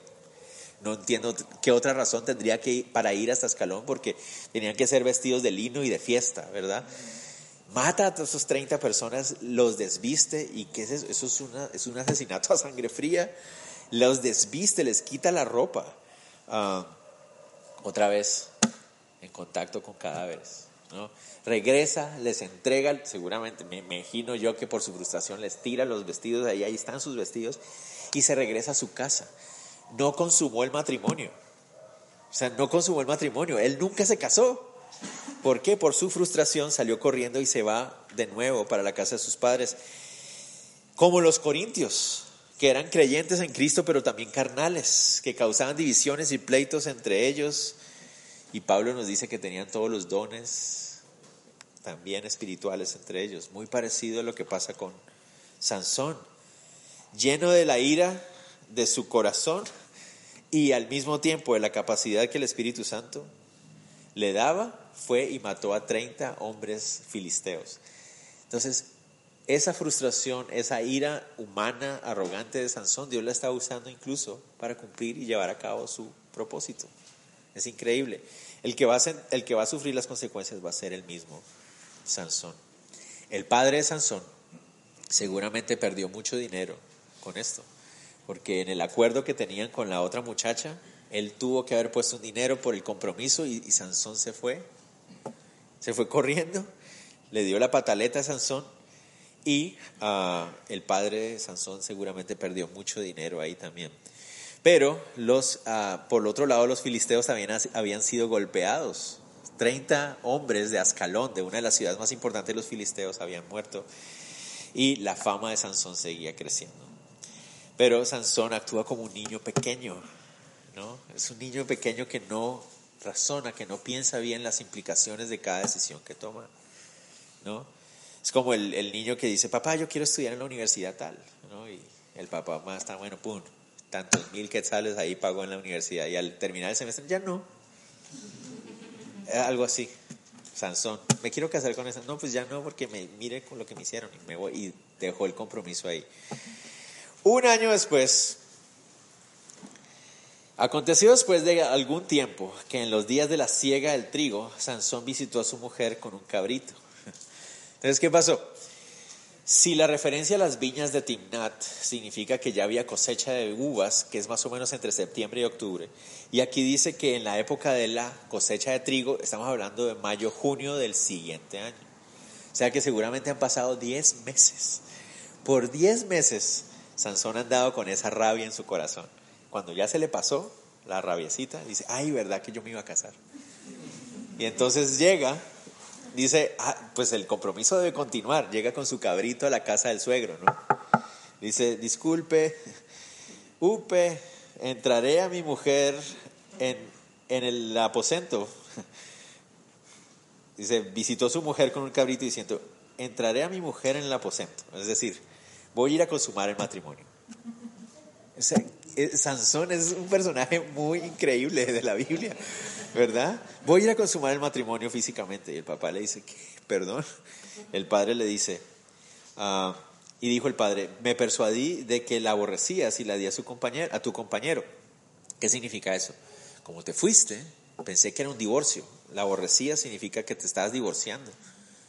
[SPEAKER 1] No entiendo qué otra razón tendría que ir para ir hasta Ascalón, porque tenían que ser vestidos de lino y de fiesta, ¿verdad? mata a esas 30 personas, los desviste, y ¿qué es eso? Eso es un asesinato a sangre fría. Los desviste, les quita la ropa. Ah, otra vez en contacto con cadáveres. Regresa, les entrega, seguramente me, imagino yo que por su frustración les tira los vestidos, ahí, ahí están sus vestidos, y se regresa a su casa. No consumó el matrimonio. O sea, no consumó el matrimonio. Él nunca se casó. ¿Por qué? Por su frustración salió corriendo y se va de nuevo para la casa de sus padres. Como los corintios, que eran creyentes en Cristo, pero también carnales, que causaban divisiones y pleitos entre ellos. Y Pablo nos dice que tenían todos los dones, también espirituales entre ellos. Muy parecido a lo que pasa con Sansón, lleno de la ira de su corazón y al mismo tiempo de la capacidad que el Espíritu Santo le daba, fue y mató a 30 hombres filisteos. Entonces, esa frustración, esa ira humana, arrogante de Sansón, Dios la está usando incluso para cumplir y llevar a cabo su propósito. Es increíble. El que va a, el que va a sufrir las consecuencias va a ser el mismo Sansón. El padre de Sansón seguramente perdió mucho dinero con esto, porque en el acuerdo que tenían con la otra muchacha, él tuvo que haber puesto un dinero por el compromiso y, Sansón se fue. Se fue corriendo, le dio la pataleta a Sansón y ah, el padre de Sansón seguramente perdió mucho dinero ahí también. Pero los, ah, por el otro lado, los filisteos habían, habían sido golpeados. 30 hombres de Ascalón, de una de las ciudades más importantes de los filisteos, habían muerto. Y la fama de Sansón seguía creciendo. Pero Sansón actúa como un niño pequeño, es un niño pequeño que no razona, que no piensa bien las implicaciones de cada decisión que toma, ¿no? Es como el, niño que dice, papá, yo quiero estudiar en la universidad tal, ¿no? Y el papá más está, bueno, pum, tantos mil quetzales ahí pago en la universidad y al terminar el semestre ya no. Algo así. Sansón, me quiero casar con esa. No, pues ya no, porque me mire con lo que me hicieron y me voy y dejó el compromiso ahí. Un año después, Aconteció después de algún tiempo que en los días de la siega del trigo, Sansón visitó a su mujer con un cabrito. Entonces, ¿qué pasó? Si la referencia a las viñas de Timnat significa que ya había cosecha de uvas, que es más o menos entre septiembre y octubre, y aquí dice que en la época de la cosecha de trigo, estamos hablando de mayo, junio del siguiente año. O sea que seguramente han pasado 10 meses. Por 10 meses, Sansón ha andado con esa rabia en su corazón. Cuando ya se le pasó la rabiecita, dice, ay, ¿verdad que yo me iba a casar? Y entonces llega, dice, ah, pues el compromiso debe continuar. Llega con su cabrito a la casa del suegro, ¿no? Dice, disculpe, Upe, entraré a mi mujer en, en el aposento. Dice, visitó su mujer con un cabrito diciendo, entraré a mi mujer en el aposento. Es decir, voy a ir a consumar el matrimonio. Eh, Sansón es un personaje muy increíble de la Biblia, ¿verdad? Voy a ir a consumar el matrimonio físicamente. Y el papá le dice, ¿qué? Perdón. El padre le dice, ah, y dijo el padre, me persuadí de que la aborrecías y la di a, su compañero, a tu compañero. ¿Qué significa eso? Como te fuiste, pensé que era un divorcio. La aborrecía significa que te estabas divorciando.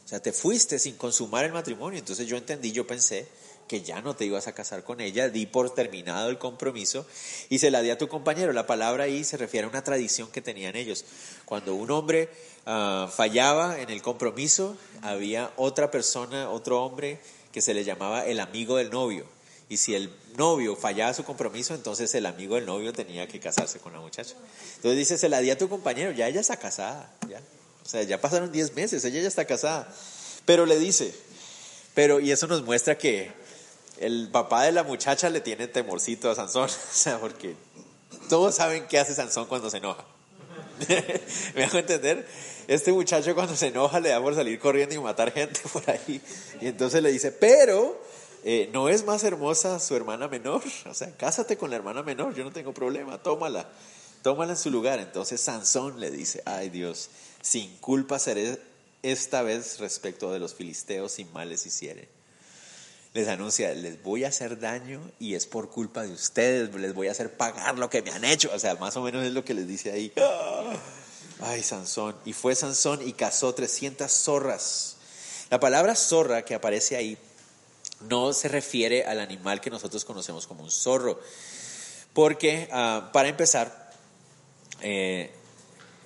[SPEAKER 1] O sea, te fuiste sin consumar el matrimonio. Entonces yo entendí, yo pensé que ya no te ibas a casar con ella, di por terminado el compromiso y se la di a tu compañero. La palabra ahí se refiere a una tradición que tenían ellos. Cuando un hombre ah, fallaba en el compromiso, había otra persona, otro hombre que se le llamaba el amigo del novio. Y si el novio fallaba su compromiso, entonces el amigo del novio tenía que casarse con la muchacha. Entonces dice, se la di a tu compañero, ya ella está casada, ya. O sea, ya pasaron 10 meses, ella ya está casada. Pero le dice, pero, y eso nos muestra que el papá de la muchacha le tiene temorcito a Sansón, o sea, porque todos saben qué hace Sansón cuando se enoja. ¿Me hago entender? Este muchacho cuando se enoja le da por salir corriendo y matar gente por ahí. Y entonces le dice, pero eh, ¿no es más hermosa su hermana menor? O sea, cásate con la hermana menor, yo no tengo problema, tómala, tómala en su lugar. Entonces Sansón le dice, ay Dios, sin culpa seré esta vez respecto de los filisteos sin males hiciere les anuncia, les voy a hacer daño y es por culpa de ustedes, les voy a hacer pagar lo que me han hecho. O sea, más o menos es lo que les dice ahí. Ay, Sansón. Y fue Sansón y cazó 300 zorras. La palabra zorra que aparece ahí no se refiere al animal que nosotros conocemos como un zorro. Porque, ah, para empezar, eh,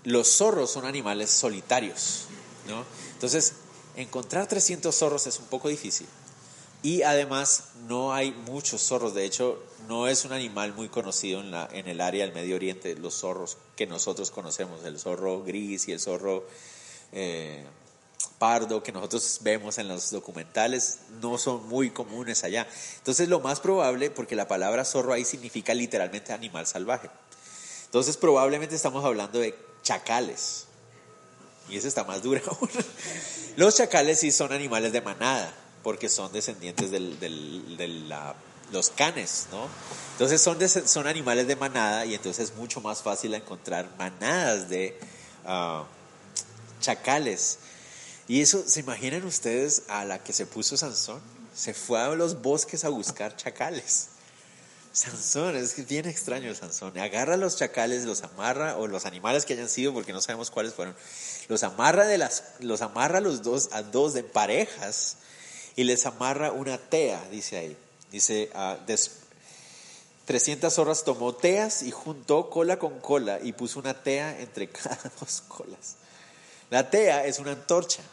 [SPEAKER 1] los zorros son animales solitarios. ¿no? Entonces, encontrar 300 zorros es un poco difícil. Y además no hay muchos zorros, de hecho no es un animal muy conocido en, la, en el área del Medio Oriente, los zorros que nosotros conocemos, el zorro gris y el zorro eh, pardo que nosotros vemos en los documentales, no son muy comunes allá. Entonces lo más probable, porque la palabra zorro ahí significa literalmente animal salvaje, entonces probablemente estamos hablando de chacales, y eso está más duro Los chacales sí son animales de manada porque son descendientes de los canes, ¿no? Entonces son, son animales de manada y entonces es mucho más fácil encontrar manadas de ah, chacales. Y eso, ¿se imaginan ustedes a la que se puso Sansón? Se fue a los bosques a buscar chacales. Sansón, es bien extraño Sansón. Agarra los chacales, los amarra, o los animales que hayan sido, porque no sabemos cuáles fueron. Los amarra de las, los amarra los dos a dos de parejas y les amarra una tea, dice ahí. Dice, 300 ah, horas tomó teas y juntó cola con cola y puso una tea entre cada dos colas. La tea es una antorcha.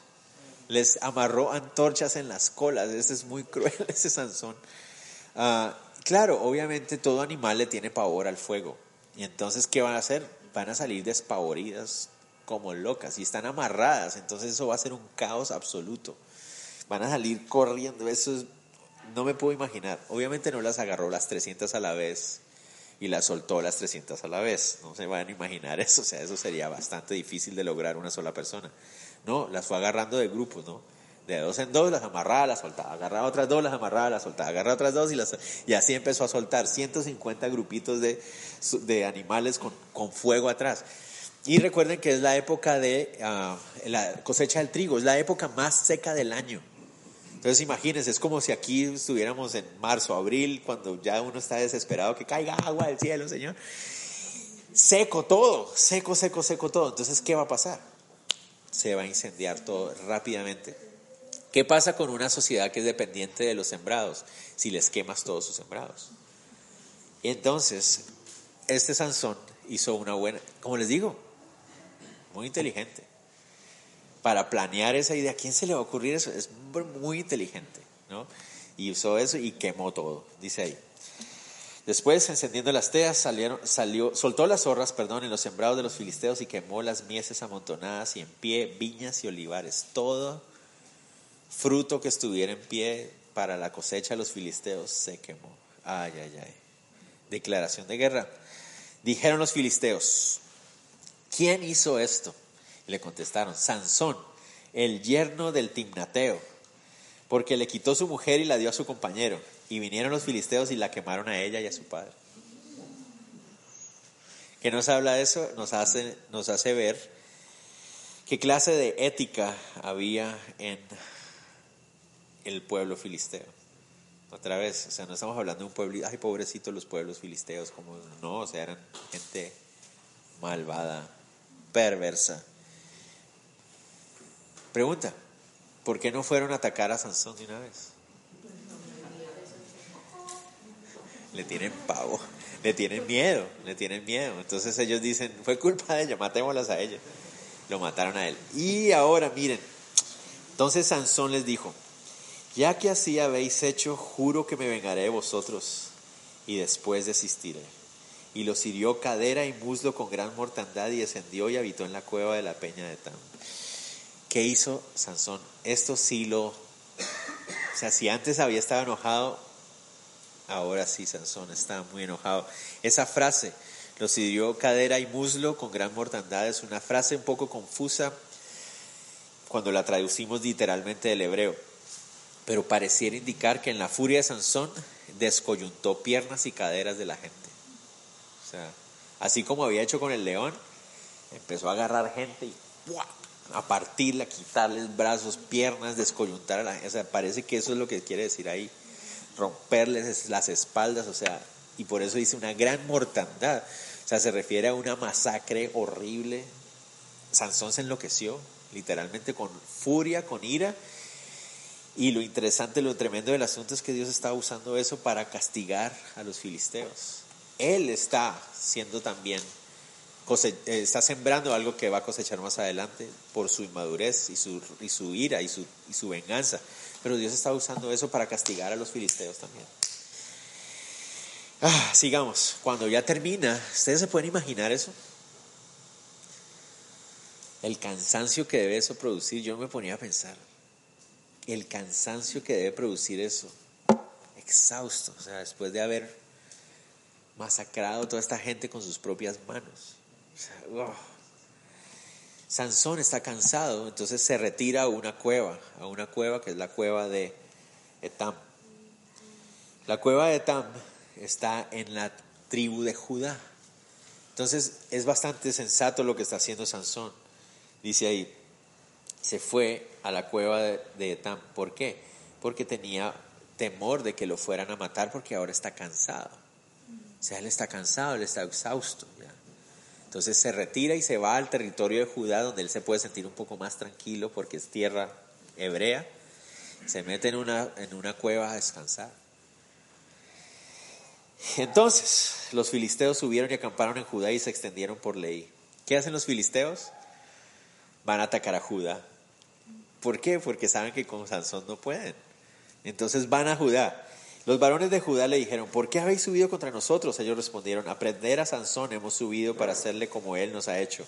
[SPEAKER 1] Les amarró antorchas en las colas. Ese es muy cruel, ese Sansón. Ah, claro, obviamente todo animal le tiene pavor al fuego. Y entonces, ¿qué van a hacer? Van a salir despavoridas como locas y están amarradas. Entonces eso va a ser un caos absoluto van a salir corriendo. Eso no me puedo imaginar. Obviamente no las agarró las 300 a la vez y las soltó las 300 a la vez. No se van a imaginar eso. O sea, eso sería bastante difícil de lograr una sola persona. No, las fue agarrando de grupos, ¿no? De dos en dos las amarraba, las soltaba. Agarraba otras dos, las amarraba, las soltaba. Agarraba otras dos y las... Y así empezó a soltar 150 grupitos de, de animales con, con fuego atrás. Y recuerden que es la época de ah, la cosecha del trigo, es la época más seca del año. Entonces imagínense, es como si aquí estuviéramos en marzo, abril, cuando ya uno está desesperado que caiga agua del cielo, Señor. Seco todo, seco, seco, seco todo. Entonces, ¿qué va a pasar? Se va a incendiar todo rápidamente. ¿Qué pasa con una sociedad que es dependiente de los sembrados si les quemas todos sus sembrados? entonces, este Sansón hizo una buena, como les digo, muy inteligente para planear esa idea. ¿A quién se le va a ocurrir eso? Es muy inteligente, ¿no? Y usó eso y quemó todo, dice ahí. Después, encendiendo las teas, salieron, salió, soltó las zorras, perdón, en los sembrados de los filisteos y quemó las mieses amontonadas y en pie, viñas y olivares. Todo fruto que estuviera en pie para la cosecha de los filisteos se quemó. Ay, ay, ay. Declaración de guerra. Dijeron los filisteos, ¿quién hizo esto? le contestaron, Sansón, el yerno del Timnateo, porque le quitó su mujer y la dio a su compañero. Y vinieron los filisteos y la quemaron a ella y a su padre. ¿Qué nos habla de eso? Nos hace, nos hace ver qué clase de ética había en el pueblo filisteo. Otra vez, o sea, no estamos hablando de un pueblo, ay, pobrecitos los pueblos filisteos, como no, o sea, eran gente malvada, perversa. Pregunta, ¿por qué no fueron a atacar a Sansón de una vez? Le tienen pavo, le tienen miedo, le tienen miedo. Entonces ellos dicen, fue culpa de ella, matémoslas a ella. Lo mataron a él. Y ahora miren, entonces Sansón les dijo, ya que así habéis hecho, juro que me vengaré de vosotros y después desistiré. Y los hirió cadera y muslo con gran mortandad y descendió y habitó en la cueva de la peña de Tam. ¿Qué hizo Sansón? Esto sí lo... O sea, si antes había estado enojado, ahora sí Sansón está muy enojado. Esa frase, los hirió cadera y muslo con gran mortandad, es una frase un poco confusa cuando la traducimos literalmente del hebreo pero pareciera indicar que en la furia de Sansón descoyuntó piernas y caderas de la gente. O sea, así como había hecho con el león, empezó a agarrar gente y a partirla, quitarles brazos, piernas, descoyuntar a la gente. O sea, parece que eso es lo que quiere decir ahí, romperles las espaldas, o sea, y por eso dice una gran mortandad. O sea, se refiere a una masacre horrible. Sansón se enloqueció, literalmente con furia, con ira, y lo interesante, lo tremendo del asunto es que Dios está usando eso para castigar a los filisteos. Él está siendo también, eh, está sembrando algo que va a cosechar más adelante por su inmadurez y su, ira y su, y su venganza. Pero Dios está usando eso para castigar a los filisteos también. Ah, sigamos, cuando ya termina, ¿ustedes se pueden imaginar eso? El cansancio que debe eso producir, yo me ponía a pensar el cansancio que debe producir eso, exhausto, o sea, después de haber masacrado a toda esta gente con sus propias manos. Sansón está cansado, entonces se retira a una cueva, a una cueva que es la cueva de Etam. La cueva de Etam está en la tribu de Judá. Entonces es bastante sensato lo que está haciendo Sansón. Dice ahí, se fue a la cueva de, Etam. ¿Por qué? Porque tenía temor de que lo fueran a matar porque ahora está cansado. O sea, él está cansado, él está exhausto. Entonces se retira y se va al territorio de Judá donde él se puede sentir un poco más tranquilo porque es tierra hebrea. Se mete en una, en una cueva a descansar. Entonces los filisteos subieron y acamparon en Judá y se extendieron por ley. ¿Qué hacen los filisteos? Van a atacar a Judá ¿Por qué? Porque saben que con Sansón no pueden. Entonces van a Judá. Los varones de Judá le dijeron, ¿por qué habéis subido contra nosotros? Ellos respondieron, aprender a Sansón hemos subido para hacerle como él nos ha hecho.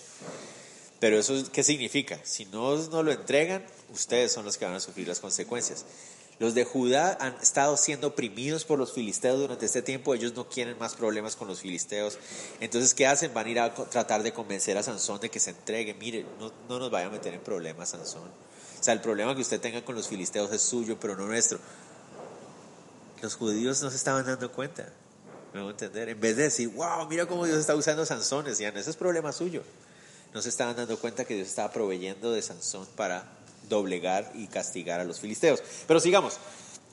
[SPEAKER 1] Pero eso, ¿qué significa? Si no nos lo entregan, ustedes son los que van a sufrir las consecuencias. Los de Judá han estado siendo oprimidos por los filisteos durante este tiempo, ellos no quieren más problemas con los filisteos. Entonces, ¿qué hacen? Van a ir a tratar de convencer a Sansón de que se entregue. Mire, no, no nos vaya a meter en problemas, Sansón. O sea, el problema que usted tenga con los filisteos es suyo, pero no nuestro. Los judíos no se estaban dando cuenta. Me voy a entender. En vez de decir, wow, mira cómo Dios está usando Sansón, decían, ese es problema suyo. No se estaban dando cuenta que Dios estaba proveyendo de Sansón para doblegar y castigar a los filisteos. Pero sigamos.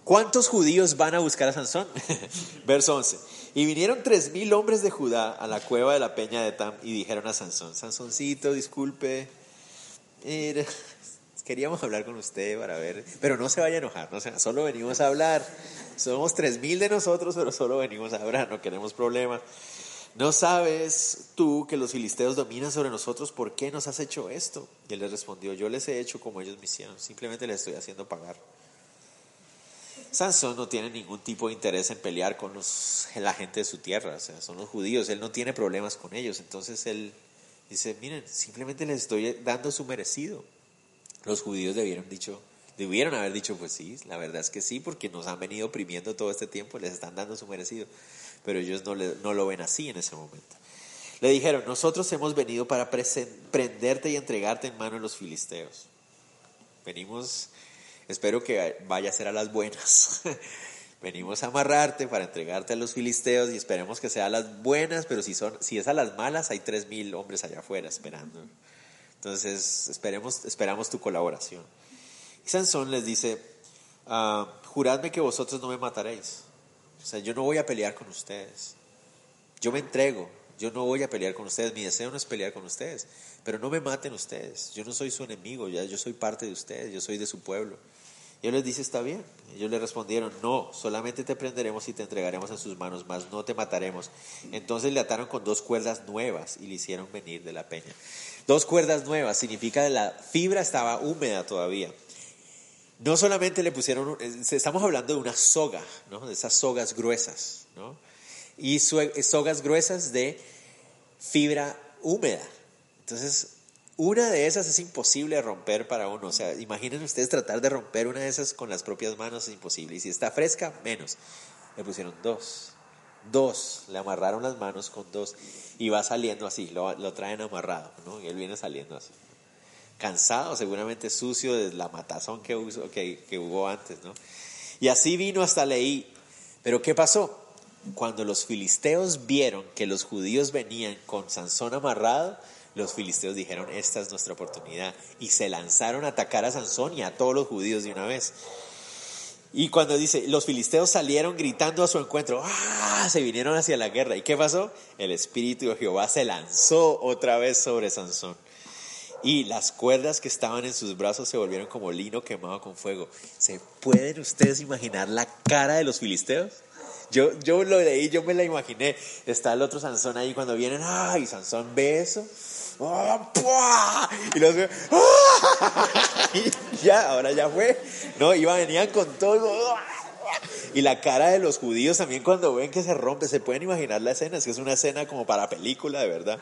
[SPEAKER 1] ¿Cuántos judíos van a buscar a Sansón? Verso 11. Y vinieron tres mil hombres de Judá a la cueva de la peña de Tam y dijeron a Sansón, Sansoncito, disculpe, queríamos hablar con usted para ver, pero no se vaya a enojar, no solo venimos a hablar. Somos tres mil de nosotros, pero solo venimos a hablar, no queremos problemas. ¿No sabes tú que los filisteos dominan sobre nosotros? ¿Por qué nos has hecho esto? Y él les respondió, yo les he hecho como ellos me hicieron, simplemente les estoy haciendo pagar. Sansón no tiene ningún tipo de interés en pelear con la gente de su tierra, o sea, son los judíos, él no tiene problemas con ellos, entonces él dice, miren, simplemente les estoy dando su merecido. Los judíos debieron, dicho, haber dicho, pues sí, la verdad es que sí, porque nos han venido oprimiendo todo este tiempo, les están dando su merecido, pero ellos no, lo ven así en ese momento. Le dijeron, nosotros hemos venido para prenderte y entregarte en mano de los filisteos. Venimos Espero que vaya a ser a las buenas. Venimos a amarrarte para entregarte a los filisteos y esperemos que sea a las buenas, pero si, si es a las malas, hay tres mil hombres allá afuera esperando. Entonces, esperemos, esperamos tu colaboración. Y Sansón les dice, ah, juradme que vosotros no me mataréis. O sea, yo no voy a pelear con ustedes. Yo me entrego. Yo no voy a pelear con ustedes. Mi deseo no es pelear con ustedes. Pero no me maten ustedes. Yo no soy su enemigo. Ya, yo soy parte de ustedes. Yo soy de su pueblo. Y él les dice, está bien. Ellos le respondieron, no, solamente te prenderemos y te entregaremos en sus manos, mas no te mataremos. Entonces le ataron con dos cuerdas nuevas y le hicieron venir de la peña. Dos cuerdas nuevas significa que la fibra estaba húmeda todavía. No solamente le pusieron, estamos hablando de una soga, ¿no? de esas sogas gruesas, ¿no? y sogas gruesas de fibra húmeda. Entonces una de esas es imposible romper para uno. O sea, imaginen ustedes tratar de romper una de esas con las propias manos, es imposible. Y si está fresca, menos. Le pusieron dos. Dos. Le amarraron las manos con dos. Y va saliendo así, lo, traen amarrado, ¿no? Y él viene saliendo así. Cansado, seguramente sucio de la matazón que, que, que hubo antes, ¿no? Y así vino hasta Leí. Pero ¿qué pasó? Cuando los filisteos vieron que los judíos venían con Sansón amarrado, los filisteos dijeron, esta es nuestra oportunidad, y se lanzaron a atacar a Sansón y a todos los judíos de una vez. Y cuando dice, los filisteos salieron gritando a su encuentro, ¡ah! Se vinieron hacia la guerra. ¿Y qué pasó? El Espíritu de Jehová se lanzó otra vez sobre Sansón. Y las cuerdas que estaban en sus brazos se volvieron como lino quemado con fuego. ¿Se pueden ustedes imaginar la cara de los filisteos? Yo, yo lo leí, yo me la imaginé. Está el otro Sansón ahí cuando vienen, ¡ay! Sansón ve eso y los ya, ahora ya fue. No, iban, venían con todo. Y la cara de los judíos también cuando ven que se rompe, se pueden imaginar la escena, es que es una escena como para película, de verdad.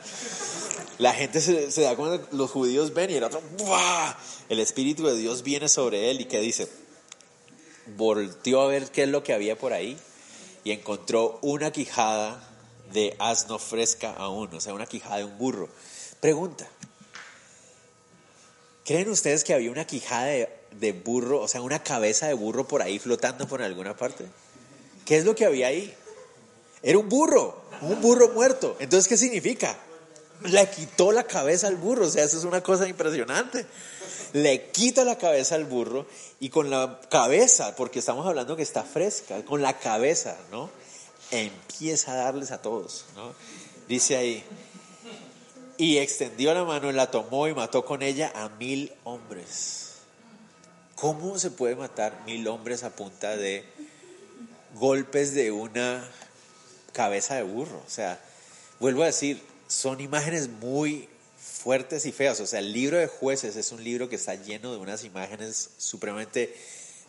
[SPEAKER 1] La gente se, da cuando los judíos ven y el otro, el Espíritu de Dios viene sobre él y que dice, volteó a ver qué es lo que había por ahí y encontró una quijada de asno fresca aún, o sea, una quijada de un burro. Pregunta. ¿Creen ustedes que había una quijada de, burro, o sea, una cabeza de burro por ahí flotando por alguna parte? ¿Qué es lo que había ahí? Era un burro, un burro muerto. Entonces, ¿qué significa? Le quitó la cabeza al burro, o sea, eso es una cosa impresionante. Le quita la cabeza al burro y con la cabeza, porque estamos hablando que está fresca, con la cabeza, ¿no? Empieza a darles a todos, ¿no? Dice ahí, y extendió la mano, la tomó y mató con ella a mil hombres. ¿Cómo se puede matar mil hombres a punta de golpes de una cabeza de burro? O sea, vuelvo a decir, son imágenes muy fuertes y feas. O sea, el libro de jueces es un libro que está lleno de unas imágenes supremamente,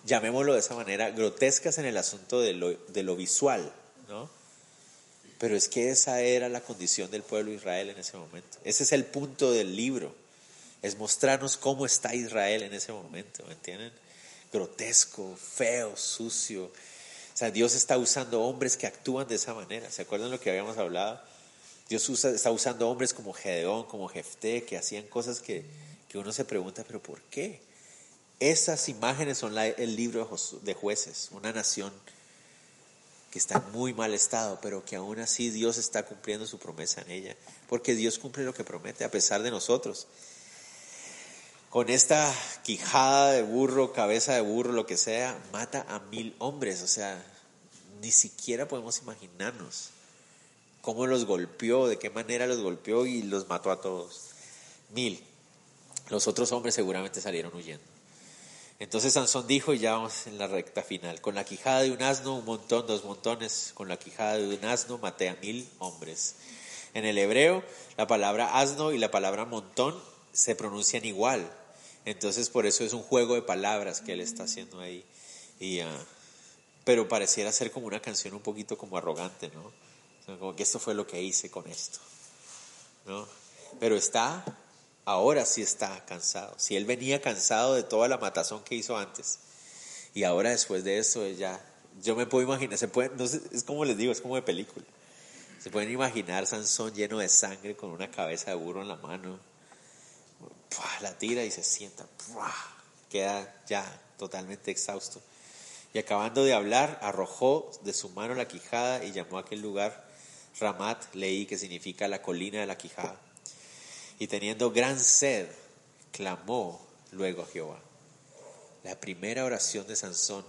[SPEAKER 1] llamémoslo de esa manera, grotescas en el asunto de lo, de lo visual, ¿no? Pero es que esa era la condición del pueblo de Israel en ese momento. Ese es el punto del libro. Es mostrarnos cómo está Israel en ese momento, ¿me entienden? Grotesco, feo, sucio. O sea, Dios está usando hombres que actúan de esa manera. ¿Se acuerdan lo que habíamos hablado? Dios está usando hombres como Gedeón, como Jefté, que hacían cosas que, que uno se pregunta, pero ¿por qué? Esas imágenes son el libro de jueces, una nación que está en muy mal estado, pero que aún así Dios está cumpliendo su promesa en ella, porque Dios cumple lo que promete a pesar de nosotros. Con esta quijada de burro, cabeza de burro, lo que sea, mata a mil hombres, o sea, ni siquiera podemos imaginarnos cómo los golpeó, de qué manera los golpeó y los mató a todos. Mil. Los otros hombres seguramente salieron huyendo. Entonces Sansón dijo, y ya vamos en la recta final, con la quijada de un asno, un montón, dos montones, con la quijada de un asno maté a mil hombres. En el hebreo, la palabra asno y la palabra montón se pronuncian igual. Entonces por eso es un juego de palabras que él está haciendo ahí. Y, ah, pero pareciera ser como una canción un poquito como arrogante, ¿no? como que esto fue lo que hice con esto, ¿no? Pero está, ahora sí está cansado. Si él venía cansado de toda la matazón que hizo antes, y ahora después de eso, ya, yo me puedo imaginar, se puede, no sé, es como les digo, es como de película. Se pueden imaginar Sansón lleno de sangre con una cabeza de burro en la mano. La tira y se sienta. Queda ya totalmente exhausto. Y acabando de hablar, arrojó de su mano la quijada y llamó a aquel lugar Ramat Leí, que significa la colina de la quijada. Y teniendo gran sed, clamó luego a Jehová. La primera oración de Sansón.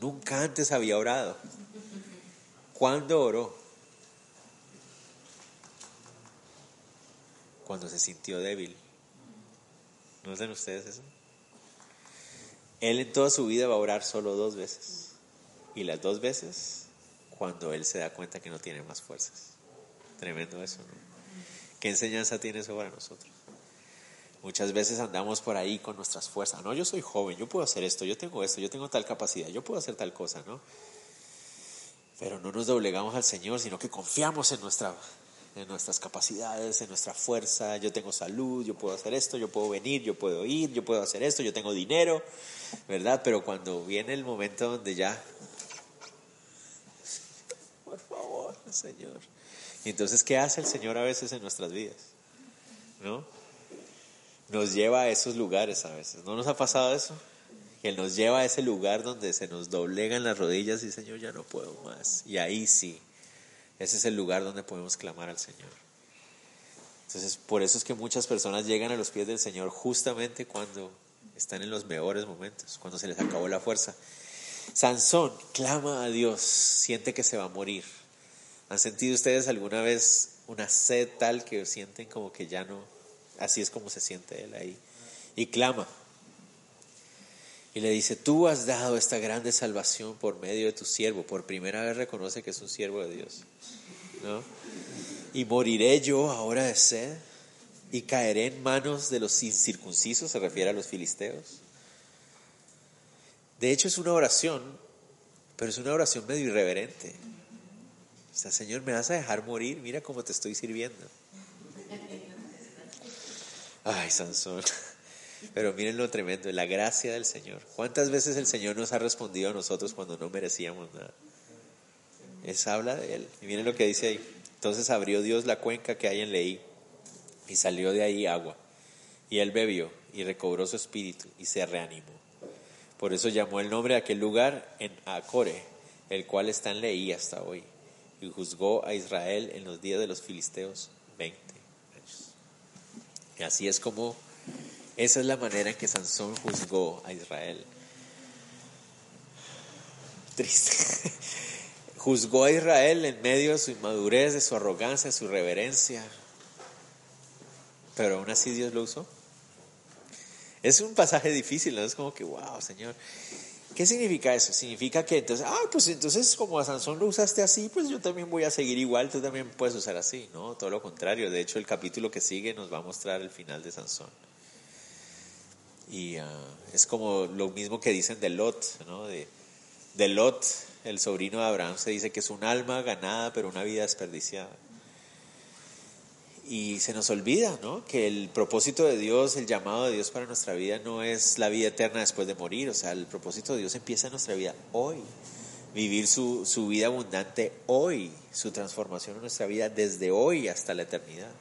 [SPEAKER 1] Nunca antes había orado. ¿Cuándo oró? cuando se sintió débil. ¿No hacen ustedes eso? Él en toda su vida va a orar solo dos veces. Y las dos veces cuando él se da cuenta que no tiene más fuerzas. Tremendo eso, ¿no? ¿Qué enseñanza tiene eso para nosotros? Muchas veces andamos por ahí con nuestras fuerzas. No, yo soy joven, yo puedo hacer esto, yo tengo esto, yo tengo tal capacidad, yo puedo hacer tal cosa, ¿no? Pero no nos doblegamos al Señor, sino que confiamos en nuestra en nuestras capacidades, en nuestra fuerza. Yo tengo salud, yo puedo hacer esto, yo puedo venir, yo puedo ir, yo puedo hacer esto, yo tengo dinero, ¿verdad? Pero cuando viene el momento donde ya, por favor, Señor. Entonces, ¿qué hace el Señor a veces en nuestras vidas? ¿No? Nos lleva a esos lugares a veces. ¿No nos ha pasado eso? Que Él nos lleva a ese lugar donde se nos doblegan las rodillas y Señor, ya no puedo más. Y ahí sí ese es el lugar donde podemos clamar al Señor. Entonces, por eso es que muchas personas llegan a los pies del Señor justamente cuando están en los mejores momentos, cuando se les acabó la fuerza. Sansón clama a Dios, siente que se va a morir. ¿Han sentido ustedes alguna vez una sed tal que sienten como que ya no, así es como se siente él ahí? Y clama, y le dice, tú has dado esta grande salvación por medio de tu siervo. Por primera vez reconoce que es un siervo de Dios. ¿no? Y moriré yo ahora de sed y caeré en manos de los incircuncisos, se refiere a los filisteos. De hecho es una oración, pero es una oración medio irreverente. O sea, Señor, ¿me vas a dejar morir? Mira cómo te estoy sirviendo. Ay, Sansón. Pero miren lo tremendo, la gracia del Señor. ¿Cuántas veces el Señor nos ha respondido a nosotros cuando no merecíamos nada? Es habla de Él. Y miren lo que dice ahí. Entonces abrió Dios la cuenca que hay en Leí y salió de ahí agua. Y él bebió y recobró su espíritu y se reanimó. Por eso llamó el nombre de aquel lugar en Acore, el cual está en Leí hasta hoy. Y juzgó a Israel en los días de los filisteos 20 años. Y así es como esa es la manera en que Sansón juzgó a Israel. Triste. Juzgó a Israel en medio de su inmadurez, de su arrogancia, de su reverencia. Pero aún así Dios lo usó. Es un pasaje difícil, ¿no? Es como que, wow, Señor. ¿Qué significa eso? Significa que entonces, ah, pues entonces como a Sansón lo usaste así, pues yo también voy a seguir igual, tú también puedes usar así, ¿no? Todo lo contrario. De hecho, el capítulo que sigue nos va a mostrar el final de Sansón. Y ah, es como lo mismo que dicen de Lot, ¿no? De, de Lot, el sobrino de Abraham, se dice que es un alma ganada, pero una vida desperdiciada. Y se nos olvida, ¿no? Que el propósito de Dios, el llamado de Dios para nuestra vida no es la vida eterna después de morir. O sea, el propósito de Dios empieza en nuestra vida hoy. Vivir su, su vida abundante hoy, su transformación en nuestra vida desde hoy hasta la eternidad.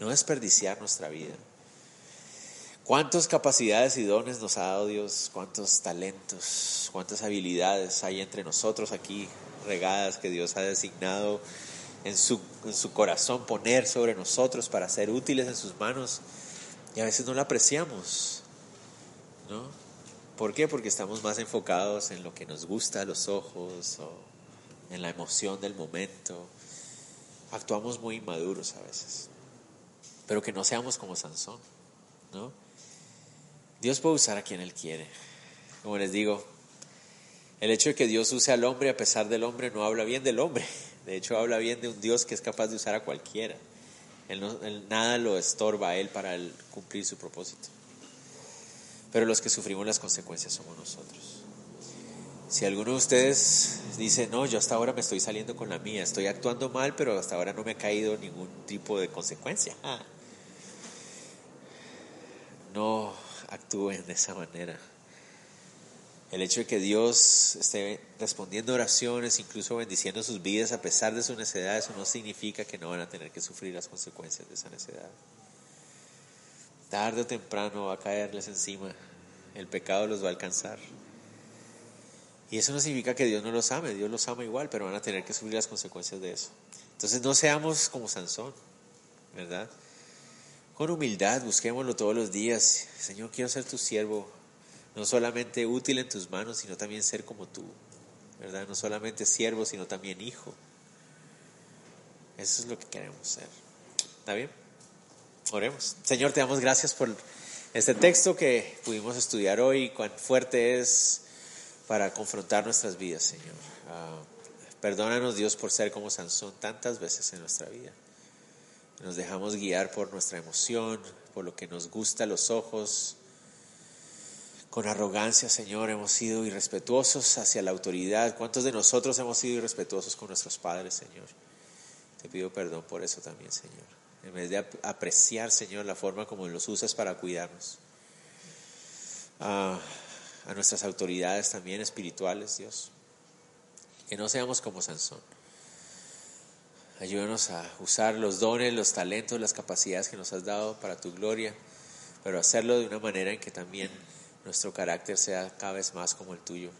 [SPEAKER 1] No desperdiciar nuestra vida. ¿Cuántas capacidades y dones nos ha dado Dios? ¿Cuántos talentos? ¿Cuántas habilidades hay entre nosotros aquí regadas que Dios ha designado en su, en su corazón poner sobre nosotros para ser útiles en sus manos? Y a veces no la apreciamos, ¿no? ¿Por qué? Porque estamos más enfocados en lo que nos gusta a los ojos o en la emoción del momento. Actuamos muy inmaduros a veces. Pero que no seamos como Sansón, ¿no? Dios puede usar a quien Él quiere. Como les digo, el hecho de que Dios use al hombre a pesar del hombre no habla bien del hombre. De hecho, habla bien de un Dios que es capaz de usar a cualquiera. nada lo estorba a Él para cumplir su propósito. Pero los que sufrimos las consecuencias somos nosotros. Si alguno de ustedes dice, no, yo hasta ahora me estoy saliendo con la mía, estoy actuando mal, pero hasta ahora no me ha caído ningún tipo de consecuencia. No actúen de esa manera. El hecho de que Dios esté respondiendo oraciones, incluso bendiciendo sus vidas a pesar de su necedad, eso no significa que no van a tener que sufrir las consecuencias de esa necedad. Tarde o temprano va a caerles encima, el pecado los va a alcanzar. Y eso no significa que Dios no los ame, Dios los ama igual, pero van a tener que sufrir las consecuencias de eso. Entonces no seamos como Sansón, ¿verdad? Con humildad busquémoslo todos los días. Señor, quiero ser tu siervo, no solamente útil en tus manos, sino también ser como tú, ¿verdad? No solamente siervo, sino también hijo. Eso es lo que queremos ser. ¿Está bien? Oremos. Señor, te damos gracias por este texto que pudimos estudiar hoy, cuán fuerte es para confrontar nuestras vidas, Señor. Ah, perdónanos, Dios, por ser como Sansón tantas veces en nuestra vida. Nos dejamos guiar por nuestra emoción, por lo que nos gusta a los ojos. Con arrogancia, Señor, hemos sido irrespetuosos hacia la autoridad. ¿Cuántos de nosotros hemos sido irrespetuosos con nuestros padres, Señor? Te pido perdón por eso también, Señor. En vez de apreciar, Señor, la forma como los usas para cuidarnos. A nuestras autoridades también espirituales, Dios. Que no seamos como Sansón. Ayúdanos a usar los dones, los talentos, las capacidades que nos has dado para tu gloria, pero hacerlo de una manera en que también nuestro carácter sea cada vez más como el tuyo.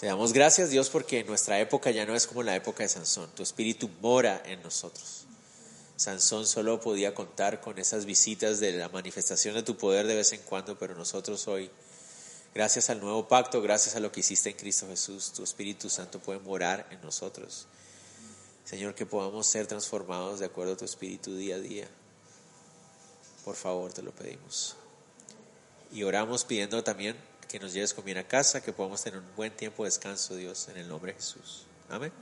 [SPEAKER 1] Te damos gracias, Dios, porque nuestra época ya no es como la época de Sansón. Tu espíritu mora en nosotros. Sansón solo podía contar con esas visitas de la manifestación de tu poder de vez en cuando, pero nosotros hoy Gracias al nuevo pacto, gracias a lo que hiciste en Cristo Jesús, tu Espíritu Santo puede morar en nosotros. Señor, que podamos ser transformados de acuerdo a tu Espíritu día a día. Por favor, te lo pedimos. Y oramos pidiendo también que nos lleves con a casa, que podamos tener un buen tiempo de descanso, Dios, en el nombre de Jesús. Amén.